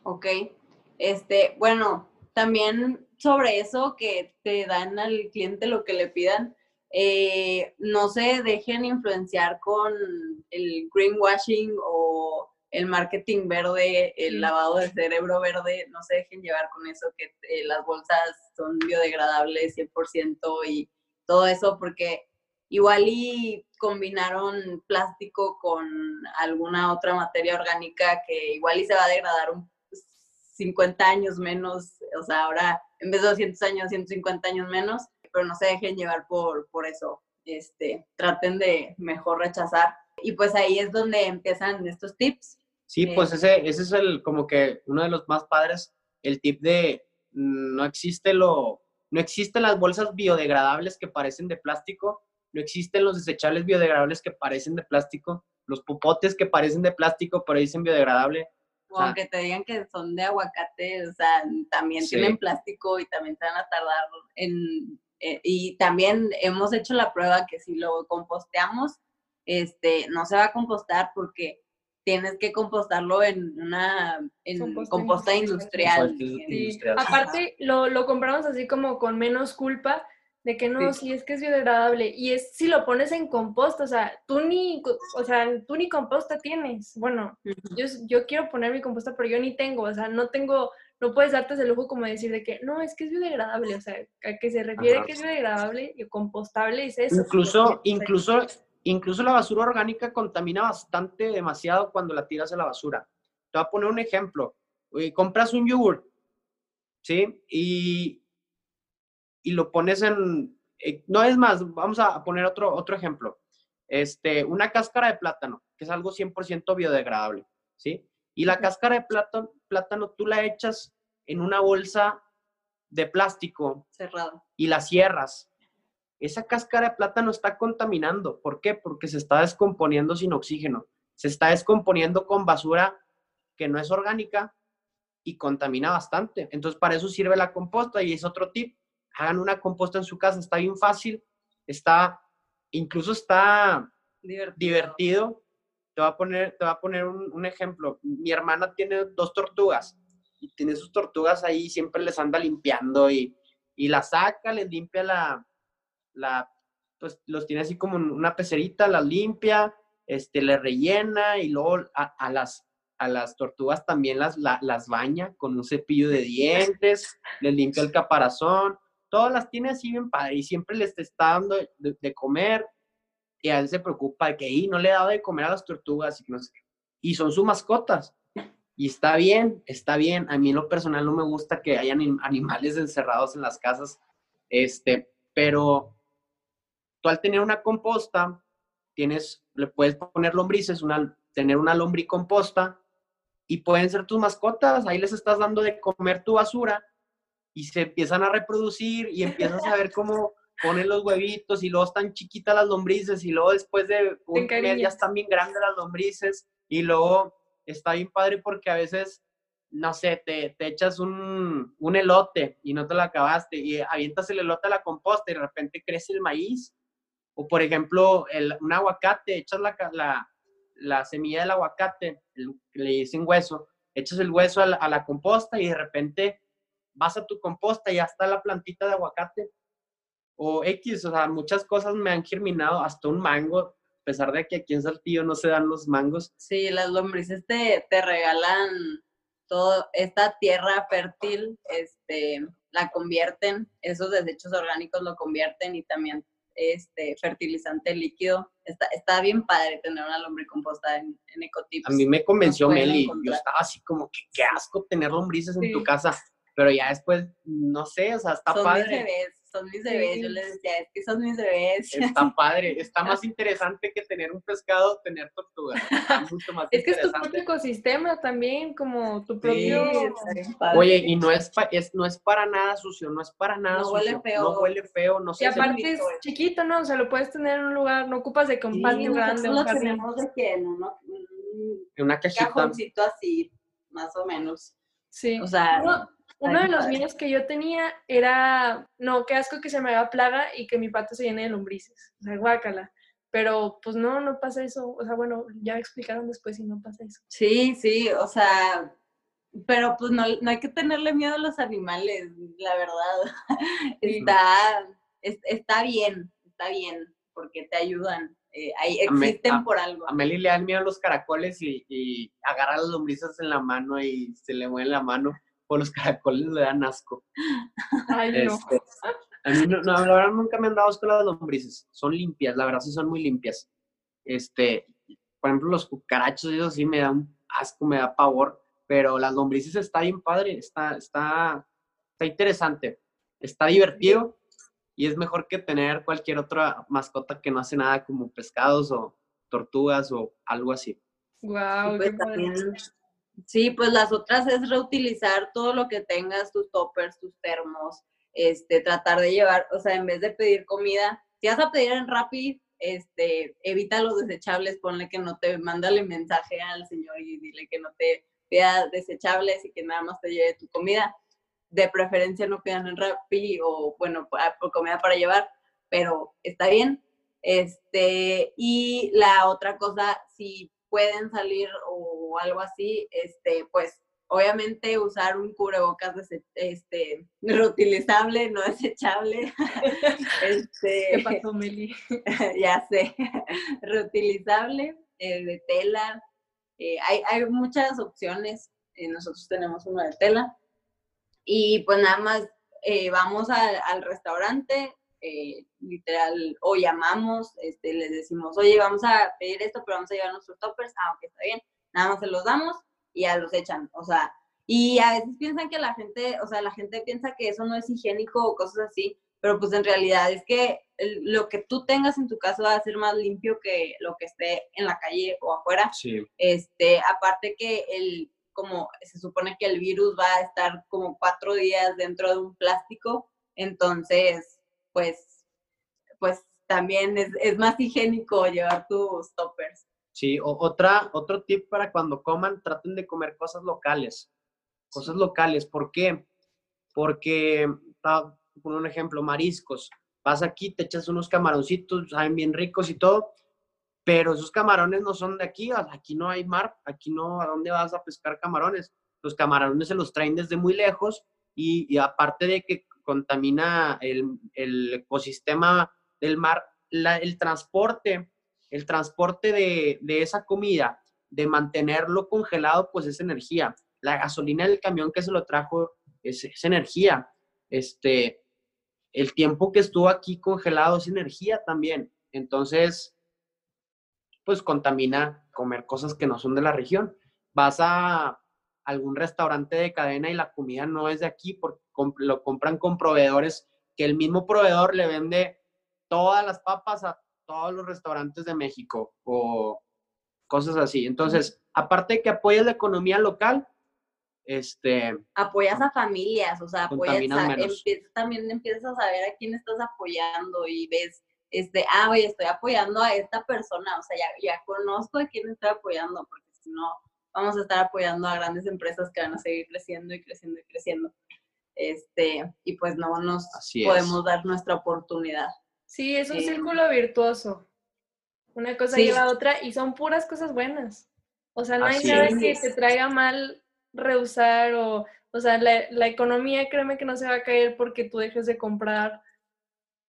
Ok, este, bueno, también sobre eso que te dan al cliente lo que le pidan, eh, no se dejen influenciar con el greenwashing o el marketing verde, el lavado de cerebro verde, no se dejen llevar con eso, que eh, las bolsas son biodegradables 100% y todo eso, porque igual y combinaron plástico con alguna otra materia orgánica que igual y se va a degradar un 50 años menos, o sea, ahora en vez de 200 años, 150 años menos, pero no se dejen llevar por, por eso, este, traten de mejor rechazar. Y pues ahí es donde empiezan estos tips Sí, pues ese, ese es el, como que uno de los más padres, el tip de mm, no existe lo, no existen las bolsas biodegradables que parecen de plástico, no existen los desechables biodegradables que parecen de plástico, los popotes que parecen de plástico pero dicen biodegradable. O, aunque te digan que son de aguacate, o sea, también tienen plástico y también te van a tardar en... Eh, y también hemos hecho la prueba que si lo composteamos, este, no se va a compostar porque tienes que compostarlo en una en composta, industrial. Aparte, lo, lo, compramos así como con menos culpa de que no, si es que es biodegradable. Y es si lo pones en composta, o sea, tú ni, o sea, tú ni composta tienes. Bueno, yo, yo quiero poner mi composta, pero yo ni tengo, o sea, no tengo, no puedes darte ese lujo como decir de que no, es que es biodegradable, o sea, a que se refiere que es biodegradable y compostable es eso. Incluso, incluso incluso la basura orgánica contamina bastante, demasiado cuando la tiras a la basura. Te voy a poner un ejemplo. compras un yogur, ¿sí? Y, y lo pones en... Eh, no es más, vamos a poner otro, otro ejemplo. Este, una cáscara de plátano, que es algo 100% biodegradable, ¿sí? Y la cáscara de plátano, plátano tú la echas en una bolsa de plástico cerrado y la cierras. Esa cáscara de plátano está contaminando. ¿Por qué? Porque se está descomponiendo sin oxígeno. Se está descomponiendo con basura que no es orgánica y contamina bastante. Entonces, para eso sirve la composta y es otro tip. Hagan una composta en su casa, está bien fácil, está, incluso está divertido. Te voy a poner, te voy a poner un, ejemplo. Mi hermana tiene dos tortugas y tiene sus tortugas ahí, siempre les anda limpiando y, y la saca, les limpia la, la, pues los tiene así como una pecerita, las limpia, este, le rellena y luego a, las, a las tortugas también las, las baña con un cepillo de dientes, les limpia el caparazón, todas las tiene así bien padre y siempre les está dando de, comer y a él se preocupa de que ahí no le he dado de comer a las tortugas y no sé Y son sus mascotas. Y está bien, está bien. A mí en lo personal no me gusta que hayan animales encerrados en las casas, este, pero tú al tener una composta, tienes, le puedes poner lombrices, una, tener una lombricomposta y pueden ser tus mascotas, ahí les estás dando de comer tu basura y se empiezan a reproducir y empiezas a ver cómo ponen los huevitos y luego están chiquitas las lombrices y luego después de un mes ya están bien grandes las lombrices y luego está bien padre porque a veces, no sé, te, te echas un, un, elote y no te lo acabaste y avientas el elote a la composta y de repente crece el maíz. O por ejemplo, el, un aguacate, echas la, la, la semilla del aguacate, le dicen hueso, echas el hueso a la, a la composta y de repente vas a tu composta y ya está la plantita de aguacate. O X, o sea, muchas cosas me han germinado, hasta un mango a pesar de que aquí en Saltillo no se dan los mangos. Sí, las lombrices te, te regalan todo, esta tierra fértil, este, la convierten, esos desechos orgánicos lo convierten y también este fertilizante líquido. Está, está bien padre tener una lombricomposta en, en Ecotips. A mí me convenció Meli, yo estaba así como que qué asco tener lombrices en tu casa, pero ya después, no sé, o sea, está padre son mis bebés. Yo les decía, es que son mis bebés. Está padre, está más interesante que tener un pescado, tener tortugas. Mucho más es que es tu propio ecosistema también, como tu propio. Oye, y no es, es, no es para nada sucio, no es para nada no Huele feo. No huele feo, no sé. Y aparte es chiquito, ¿no? O sea, lo puedes tener en un lugar, no ocupas de compartir sí, grande. lo tenemos de que en una cajita. cajoncito así, más o menos. Sí. O sea. Uno de los míos que yo tenía era, no, qué asco que se me haga plaga y que mi pato se llene de lombrices. O sea, guácala. Pero pues no, no pasa eso. O sea, bueno, ya me explicaron después si no pasa eso. Sí, sí, o sea, pero pues no, no hay que tenerle miedo a los animales, la verdad. Está, está bien, está bien, porque te ayudan. Eh, ahí existen por algo. A Meli le dan miedo a los caracoles y, y agarra las lombrices en la mano y se le mueve la mano o los caracoles le dan asco. Ay, no. Este, a mí, no, la verdad, nunca me han dado asco las lombrices. Son limpias, la verdad, sí son muy limpias. Este, por ejemplo, los cucarachos, eso sí me dan asco, me da pavor, pero las lombrices está bien padre, está, está, está interesante, está divertido y es mejor que tener cualquier otra mascota que no hace nada como pescados o tortugas o algo así. Wow, qué pues Sí, pues las otras es reutilizar todo lo que tengas, tus toppers, tus termos, este, tratar de llevar, o sea, en vez de pedir comida, si vas a pedir en Rappi, este, evita los desechables, ponle que no te, mándale mensaje al señor y dile que no te pida desechables y que nada más te lleve tu comida. De preferencia no pidan en Rappi o, bueno, por comida para llevar, pero está bien. Este, y la otra cosa, si pueden salir o algo así, este, pues obviamente usar un cubrebocas este, reutilizable, no desechable. este, ¿Qué pasó, Meli? ya sé, reutilizable, eh, de tela. Eh, hay, hay, muchas opciones. Eh, nosotros tenemos uno de tela. Y pues nada más vamos al restaurante, literal, o llamamos, este, les decimos, oye, vamos a pedir esto, pero vamos a llevar nuestros toppers, ah, ok, está bien, nada más se los damos y ya los echan, o sea, y a veces piensan que la gente, o sea, la gente piensa que eso no es higiénico o cosas así, pero pues en realidad es que lo que tú tengas en tu casa va a ser más limpio que lo que esté en la calle o afuera. Sí. Este, aparte que el, como se supone que el virus va a estar como cuatro días dentro de un plástico, entonces, pues, pues también es, es más higiénico llevar tus toppers. Sí, o, otra, otro tip para cuando coman, traten de comer cosas locales. Cosas locales. ¿Por qué? Porque, por un ejemplo, mariscos. Vas aquí, te echas unos camaroncitos, saben bien ricos y todo, pero esos camarones no son de aquí, aquí no hay mar, aquí no, ¿a dónde vas a pescar camarones? Los camarones se los traen desde muy lejos y, aparte de que contamina el, ecosistema del mar, el transporte, el transporte de, de, esa comida, de mantenerlo congelado, pues es energía. La gasolina del camión que se lo trajo es, energía. Este, el tiempo que estuvo aquí congelado es energía también. Entonces, pues contamina comer cosas que no son de la región. Vas a algún restaurante de cadena y la comida no es de aquí porque lo compran con proveedores que el mismo proveedor le vende todas las papas a todos los restaurantes de México o cosas así. Entonces, aparte de que apoyas la economía local, este... Apoyas a familias, o sea, apoyas también empiezas a saber a quién estás apoyando y ves este, ah, oye, estoy apoyando a esta persona, o sea, ya, ya conozco a quién estoy apoyando, porque si no, vamos a estar apoyando a grandes empresas que van a seguir creciendo y creciendo y creciendo. Este, y pues no nos podemos dar nuestra oportunidad. Sí, es un círculo virtuoso. Una cosa lleva a otra y son puras cosas buenas. O sea, no hay nada que te traiga mal rehusar o, o sea, la, la economía, créeme que no se va a caer porque tú dejes de comprar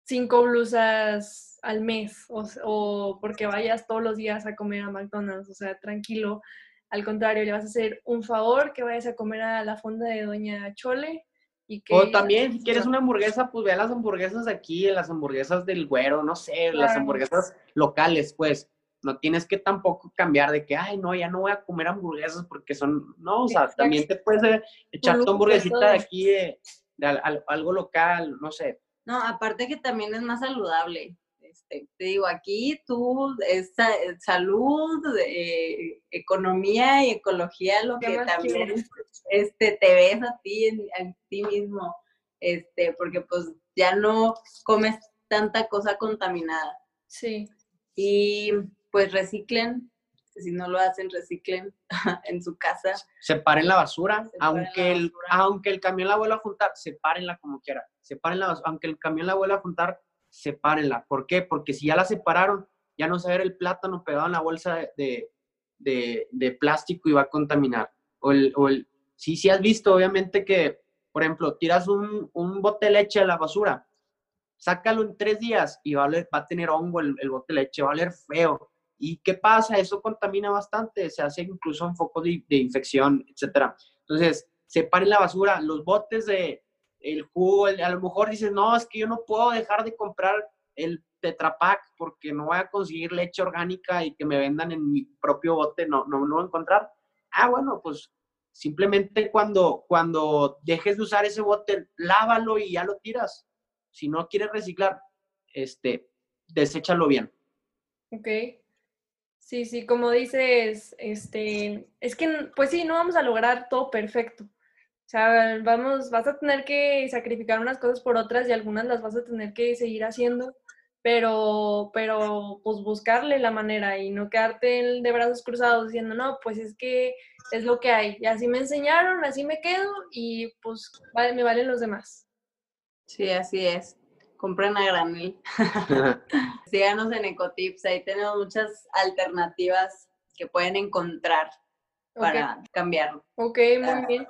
cinco blusas al mes o, porque vayas todos los días a comer a McDonald's, o sea, tranquilo. Al contrario, le vas a hacer un favor que vayas a comer a la fonda de Doña Chole. Y que, o también, si quieres una hamburguesa, pues ve a las hamburguesas aquí, las hamburguesas del güero, no sé, las hamburguesas locales, pues. No tienes que tampoco cambiar de que, ay, no, ya no voy a comer hamburguesas porque son, no, o sea, también te puedes echar tu hamburguesita de aquí, de algo local, no sé, no, aparte que también es más saludable. Este, te digo, aquí tú, esta, salud, eh, economía y ecología, lo que también este, te ves a ti, en, ti mismo, este, porque pues ya no comes tanta cosa contaminada. Sí. Y pues reciclen, si no lo hacen, reciclen en su casa. Separen la basura, aunque, El, aunque el camión la vuelva a juntar, sepárenla como quiera. Sepárenla, aunque el camión la vuelva a juntar, sepárenla. ¿Por qué? Porque si ya la separaron, ya no se va a ver el plátano pegado en la bolsa de, de, de, plástico y va a contaminar. O el, o el, sí, sí has visto, obviamente, que, por ejemplo, tiras un, un bote de leche a la basura, sácalo en tres días y va a, va a tener hongo el, el bote leche, va a oler feo ¿Y qué pasa? Eso contamina bastante, se hace incluso un foco de, infección, etc. Entonces, separen la basura, los botes de el jugo, a lo mejor dices, no, es que yo no puedo dejar de comprar el Tetra Pak porque no voy a conseguir leche orgánica y que me vendan en mi propio bote, no, no, no voy a encontrar. Ah, bueno, pues simplemente cuando, cuando dejes de usar ese bote, lávalo y ya lo tiras. Si no quieres reciclar, este, deséchalo bien. Ok. Sí, sí, como dices, este, es que, pues sí, no vamos a lograr todo perfecto. O sea, vamos, vas a tener que sacrificar unas cosas por otras y algunas las vas a tener que seguir haciendo, pero, pero, pues buscarle la manera y no quedarte de brazos cruzados diciendo, no, pues es que es lo que hay. Y así me enseñaron, así me quedo y pues vale, me valen los demás. Sí, así es compren a granel. Síganos en Ecotips, ahí tenemos muchas alternativas que pueden encontrar para cambiar. Ok, muy bien.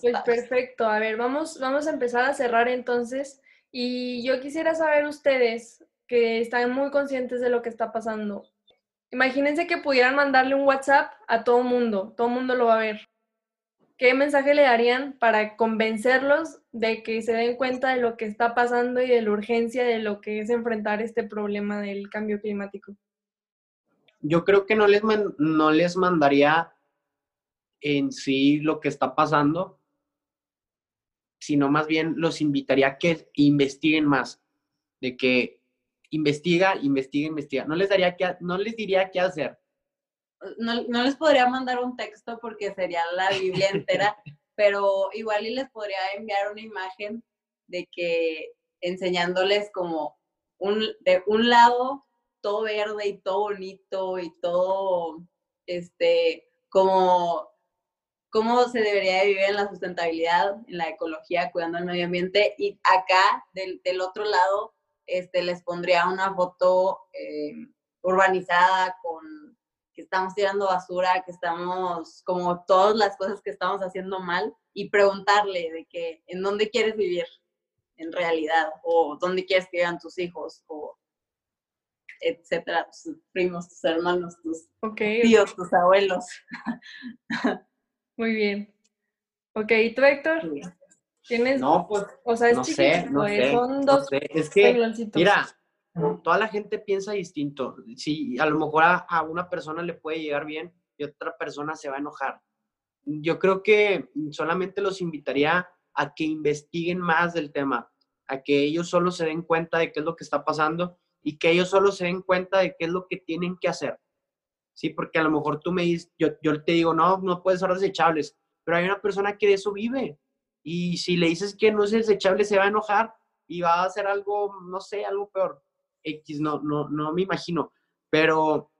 pues perfecto. A ver, vamos, vamos a empezar a cerrar entonces. Y yo quisiera saber ustedes que están muy conscientes de lo que está pasando. Imagínense que pudieran mandarle un WhatsApp a todo mundo, todo mundo lo va a ver. ¿qué mensaje le darían para convencerlos de que se den cuenta de lo que está pasando y de la urgencia de lo que es enfrentar este problema del cambio climático? Yo creo que no les, no les mandaría en sí lo que está pasando, sino más bien los invitaría a que investiguen más, de que investiga, investiga, investiga. No les, daría que, no les diría qué hacer, no, no, les podría mandar un texto porque sería la Biblia entera, pero igual y les podría enviar una imagen de que enseñándoles como un, de un lado todo verde y todo bonito y todo, este, como cómo se debería de vivir en la sustentabilidad, en la ecología, cuidando el medio ambiente. Y acá, del, del otro lado, este, les pondría una foto eh, urbanizada con que estamos tirando basura, que estamos como todas las cosas que estamos haciendo mal y preguntarle de que en dónde quieres vivir en realidad o dónde quieres que vivan tus hijos o etcétera, tus primos, tus hermanos, tus tíos, tus abuelos. Muy bien. Ok, ¿y tú, Héctor? ¿Tienes? No, pues, o sea, es no sé, no sé, son dos Es que, mira, toda la gente piensa distinto. Si a lo mejor a, una persona le puede llegar bien y otra persona se va a enojar. Yo creo que solamente los invitaría a que investiguen más del tema, a que ellos solo se den cuenta de qué es lo que está pasando y que ellos solo se den cuenta de qué es lo que tienen que hacer. Sí, porque a lo mejor tú me dices, yo, yo te digo, no, no puedes ser desechables, pero hay una persona que de eso vive. Y si le dices que no es desechable, se va a enojar y va a hacer algo, no sé, algo peor. X, no, no, no me imagino, pero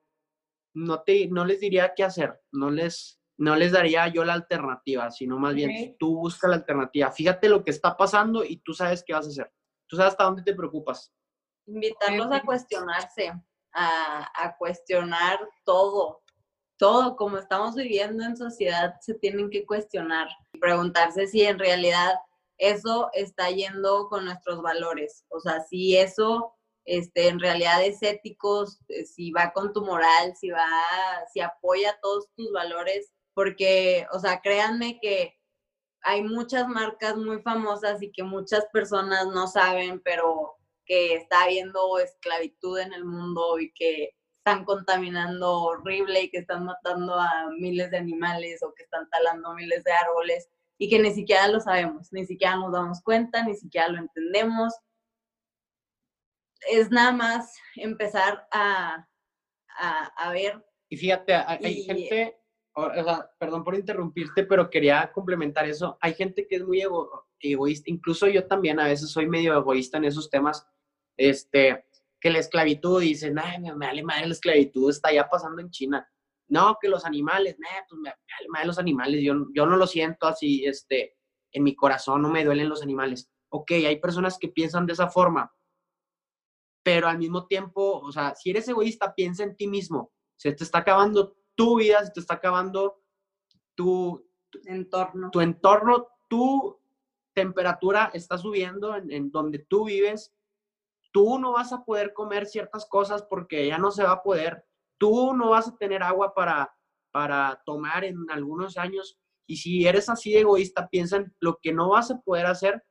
no, te, no les diría qué hacer, no les, no les daría yo la alternativa, sino más bien tú busca la alternativa. Fíjate lo que está pasando y tú sabes qué vas a hacer. Tú sabes hasta dónde te preocupas. Invitarlos a cuestionarse, a, cuestionar todo, todo como estamos viviendo en sociedad se tienen que cuestionar y preguntarse si en realidad eso está yendo con nuestros valores, o sea, si eso este, en realidad es ético, eh, si va con tu moral, si va, si apoya todos tus valores, porque, o sea, créanme que hay muchas marcas muy famosas y que muchas personas no saben, pero que está habiendo esclavitud en el mundo y que están contaminando horrible y que están matando a miles de animales o que están talando miles de árboles y que ni siquiera lo sabemos, ni siquiera nos damos cuenta, ni siquiera lo entendemos es nada más empezar a, a, ver. Y fíjate, hay, gente, o sea, perdón por interrumpirte, pero quería complementar eso. Hay gente que es muy egoísta, incluso yo también a veces soy medio egoísta en esos temas, este, que la esclavitud, dicen, ay, me vale madre la esclavitud, está ya pasando en China. No, que los animales, nah, pues me vale madre los animales, yo, yo no lo siento así, este, en mi corazón no me duelen los animales. Ok, hay personas que piensan de esa forma, pero al mismo tiempo, o sea, si eres egoísta, piensa en ti mismo. Se te está acabando tu vida, se te está acabando tu, entorno. Tu entorno, tu temperatura está subiendo en, donde tú vives. Tú no vas a poder comer ciertas cosas porque ya no se va a poder. Tú no vas a tener agua para, para tomar en algunos años. Y si eres así de egoísta, piensa en lo que no vas a poder hacer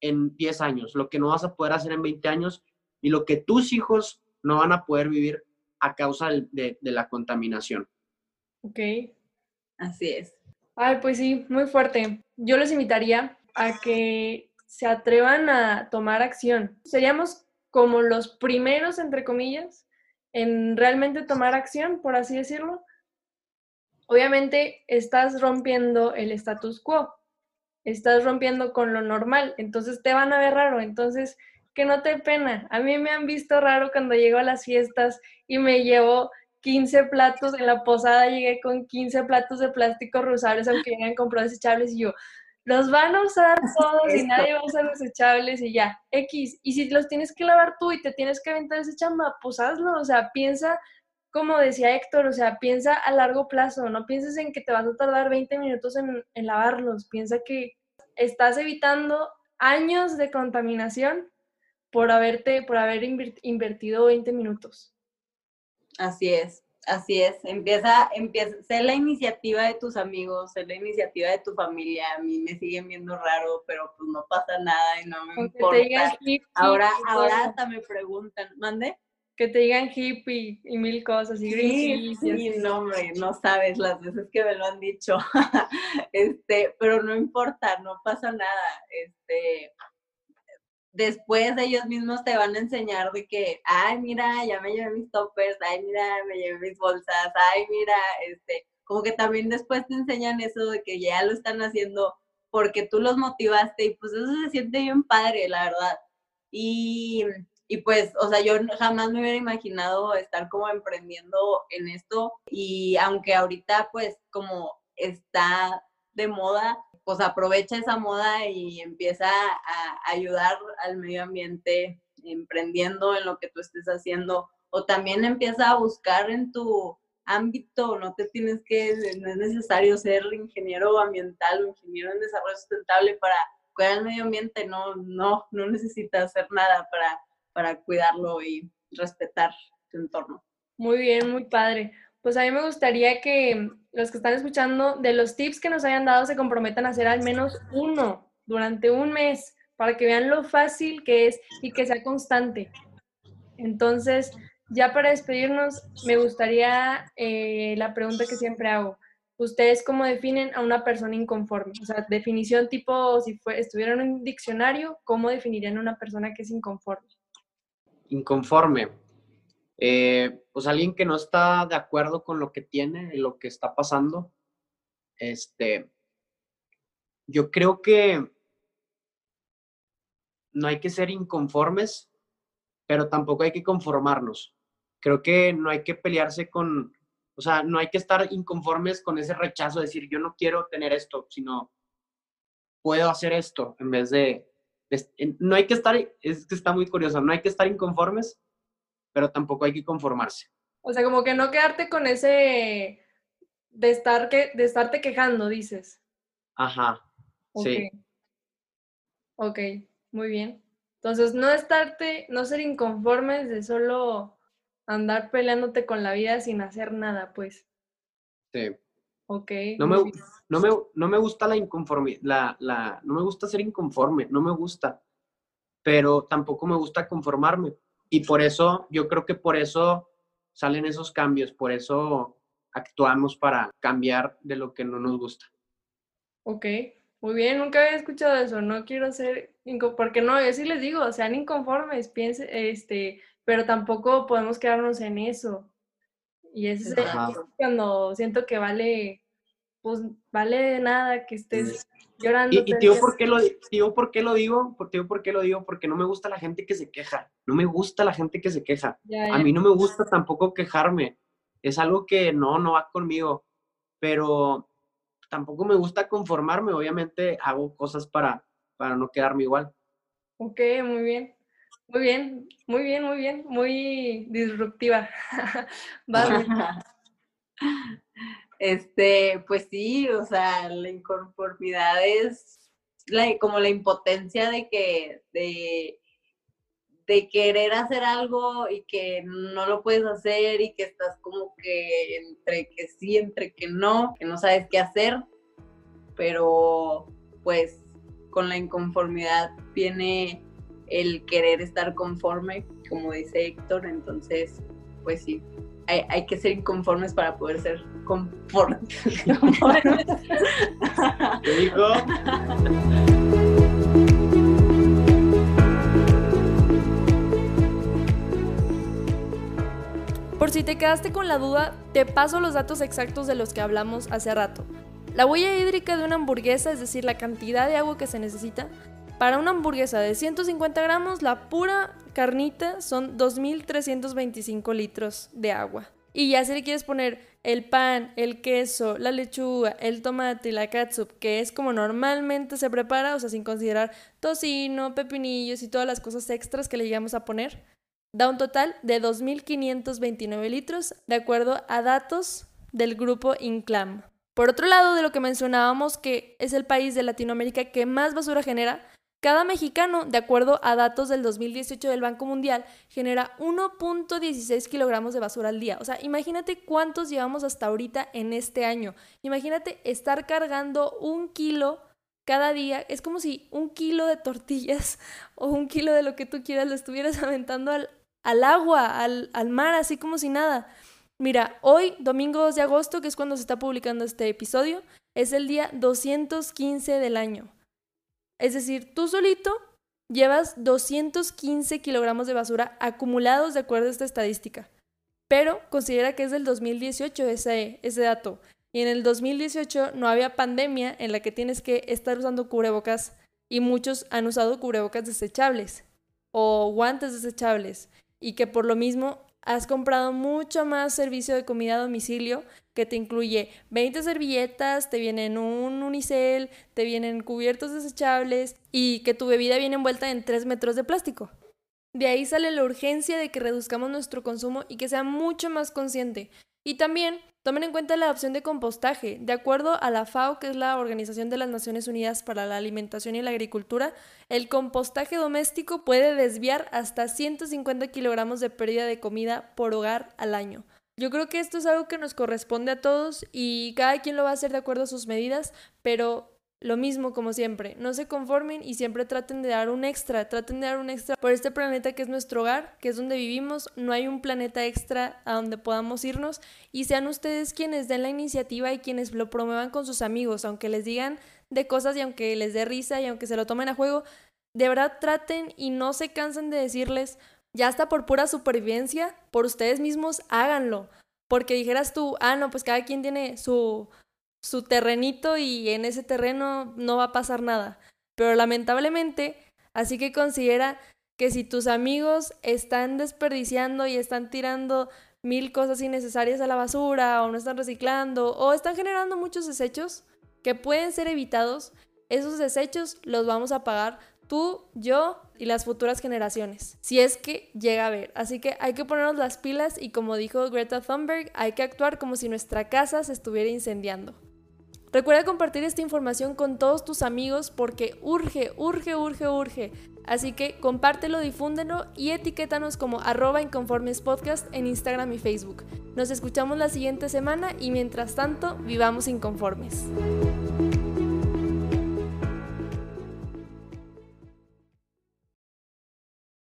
en 10 años, lo que no vas a poder hacer en 20 años y lo que tus hijos no van a poder vivir a causa de, la contaminación. Ok. Así es. Ay, pues sí, muy fuerte. Yo les invitaría a que se atrevan a tomar acción. Seríamos como los primeros, entre comillas, en realmente tomar acción, por así decirlo. Obviamente estás rompiendo el status quo, estás rompiendo con lo normal, entonces te van a ver raro. Entonces, que no te pena. A mí me han visto raro cuando llego a las fiestas y me llevo 15 platos en la posada, llegué con 15 platos de plástico reusables, aunque ya han comprado desechables, y yo, los van a usar todos y nadie va a usar desechables y ya, X. Y si los tienes que lavar tú y te tienes que aventar ese chamba, pues hazlo, o sea, piensa, como decía Héctor, o sea, piensa a largo plazo, no pienses en que te vas a tardar 20 minutos en, en lavarlos, piensa que estás evitando años de contaminación por haberte, por haber invertido 20 minutos. Así es. Así es, empieza, empieza, sé la iniciativa de tus amigos, sé la iniciativa de tu familia, a mí me siguen viendo raro, pero pues no pasa nada y no me importa. ahora, ahora hasta me preguntan, ¿mande? Que te digan hippie y mil cosas, y sí, sí, no, hombre, no sabes las veces que me lo han dicho, este, pero no importa, no pasa nada, este, después ellos mismos te van a enseñar de que, ay, mira, ya me llevé mis toppers, ay, mira, me llevé mis bolsas, ay, mira, este, como que también después te enseñan eso de que ya lo están haciendo porque tú los motivaste y pues eso se siente bien padre, la verdad. Y, y pues, o sea, yo jamás me hubiera imaginado estar como emprendiendo en esto y aunque ahorita pues como está de moda, pues aprovecha esa moda y empieza a ayudar al medio ambiente emprendiendo en lo que tú estés haciendo o también empieza a buscar en tu ámbito, no te tienes que, no es necesario ser ingeniero ambiental o ingeniero en desarrollo sustentable para cuidar el medio ambiente, no, no, no necesitas hacer nada para, para cuidarlo y respetar tu entorno. Muy bien, muy padre pues a mí me gustaría que los que están escuchando, de los tips que nos hayan dado, se comprometan a hacer al menos uno durante un mes para que vean lo fácil que es y que sea constante. Entonces, ya para despedirnos, me gustaría eh, la pregunta que siempre hago. ¿Ustedes cómo definen a una persona inconforme? O sea, definición tipo, si fue, estuviera en un diccionario, ¿cómo definirían a una persona que es inconforme? Inconforme. Eh, pues alguien que no está de acuerdo con lo que tiene y lo que está pasando, este, yo creo que no hay que ser inconformes, pero tampoco hay que conformarnos. Creo que no hay que pelearse con, o sea, no hay que estar inconformes con ese rechazo, de decir, yo no quiero tener esto, sino puedo hacer esto en vez de no hay que estar, es que está muy curioso, no hay que estar inconformes, pero tampoco hay que conformarse. O sea, como que no quedarte con ese de estar que de estarte quejando, dices. Ajá. Sí. Ok, muy bien. Entonces, no estarte, no ser inconformes de solo andar peleándote con la vida sin hacer nada, pues. Sí. Ok. No me, no me, no me gusta la inconformidad, la, la, no me gusta ser inconforme, no me gusta, pero tampoco me gusta conformarme. Y por eso, yo creo que por eso salen esos cambios, por eso actuamos para cambiar de lo que no nos gusta. Ok, muy bien, nunca había escuchado eso, no quiero ser, porque no, yo sí les digo, sean inconformes, piense, este, pero tampoco podemos quedarnos en eso. Y es cuando siento que vale, pues vale de nada que estés llorando. Y, y tío, ¿por qué lo, tío, ¿por qué lo digo? ¿Por, ¿por qué lo digo? Porque no me gusta la gente que se queja. No me gusta la gente que se queja. A mí no me gusta tampoco quejarme. Es algo que no, no va conmigo. Pero tampoco me gusta conformarme. Obviamente hago cosas para, para no quedarme igual. Ok, muy bien. Muy bien, muy bien, muy bien. Muy disruptiva. vale. Este, pues sí, o sea, la inconformidad es como la impotencia de que, de, de querer hacer algo y que no lo puedes hacer y que estás como que entre que sí, entre que no, que no sabes qué hacer, pero pues con la inconformidad viene el querer estar conforme, como dice Héctor, entonces, pues sí, hay, que ser inconformes para poder ser conformes. ¿Qué dijo? Por si te quedaste con la duda, te paso los datos exactos de los que hablamos hace rato. La huella hídrica de una hamburguesa, es decir, la cantidad de agua que se necesita, para una hamburguesa de 150 gramos, la pura carnita son 2.325 litros de agua. Y ya si le quieres poner el pan, el queso, la lechuga, el tomate y la catsup, que es como normalmente se prepara, o sea, sin considerar tocino, pepinillos y todas las cosas extras que le llegamos a poner, da un total de 2.529 litros, de acuerdo a datos del grupo Inclam. Por otro lado, de lo que mencionábamos que es el país de Latinoamérica que más basura genera, Cada mexicano, de acuerdo a datos del 2018 del Banco Mundial, genera 1.16 kilogramos de basura al día. O sea, imagínate cuántos llevamos hasta ahorita en este año. Imagínate estar cargando un kilo cada día. Es como si un kilo de tortillas o un kilo de lo que tú quieras lo estuvieras aventando al, agua, al, al mar, así como si nada. Mira, hoy, domingo 2 de agosto, que es cuando se está publicando este episodio, es el día 215 del año. Es decir, tú solito llevas 215 kilogramos de basura acumulados de acuerdo a esta estadística. Pero considera que es del 2018 ese, ese dato. Y en el 2018 no había pandemia en la que tienes que estar usando cubrebocas y muchos han usado cubrebocas desechables o guantes desechables y que por lo mismo has comprado mucho más servicio de comida a domicilio que te incluye 20 servilletas, te vienen un unicel, te vienen cubiertos desechables y que tu bebida viene envuelta en 3 metros de plástico. De ahí sale la urgencia de que reduzcamos nuestro consumo y que sea mucho más consciente. Y también Tomen en cuenta la opción de compostaje. De acuerdo a la FAO, que es la Organización de las Naciones Unidas para la Alimentación y la Agricultura, el compostaje doméstico puede desviar hasta 150 kilogramos de pérdida de comida por hogar al año. Yo creo que esto es algo que nos corresponde a todos y cada quien lo va a hacer de acuerdo a sus medidas, pero lo mismo como siempre, no se conformen y siempre traten de dar un extra, traten de dar un extra por este planeta que es nuestro hogar, que es donde vivimos, no hay un planeta extra a donde podamos irnos y sean ustedes quienes den la iniciativa y quienes lo promuevan con sus amigos, aunque les digan de cosas y aunque les dé risa y aunque se lo tomen a juego, de verdad traten y no se cansen de decirles, ya está por pura supervivencia, por ustedes mismos háganlo, porque dijeras tú, ah, no, pues cada quien tiene su su terrenito y en ese terreno no va a pasar nada. Pero lamentablemente, así que considera que si tus amigos están desperdiciando y están tirando mil cosas innecesarias a la basura o no están reciclando o están generando muchos desechos que pueden ser evitados, esos desechos los vamos a pagar tú, yo y las futuras generaciones, si es que llega a ver. Así que hay que ponernos las pilas y como dijo Greta Thunberg, hay que actuar como si nuestra casa se estuviera incendiando. Recuerda compartir esta información con todos tus amigos porque urge, urge, urge, urge. Así que compártelo, difúndelo y etiquétanos como arroba inconformes podcast en Instagram y Facebook. Nos escuchamos la siguiente semana y mientras tanto, vivamos inconformes.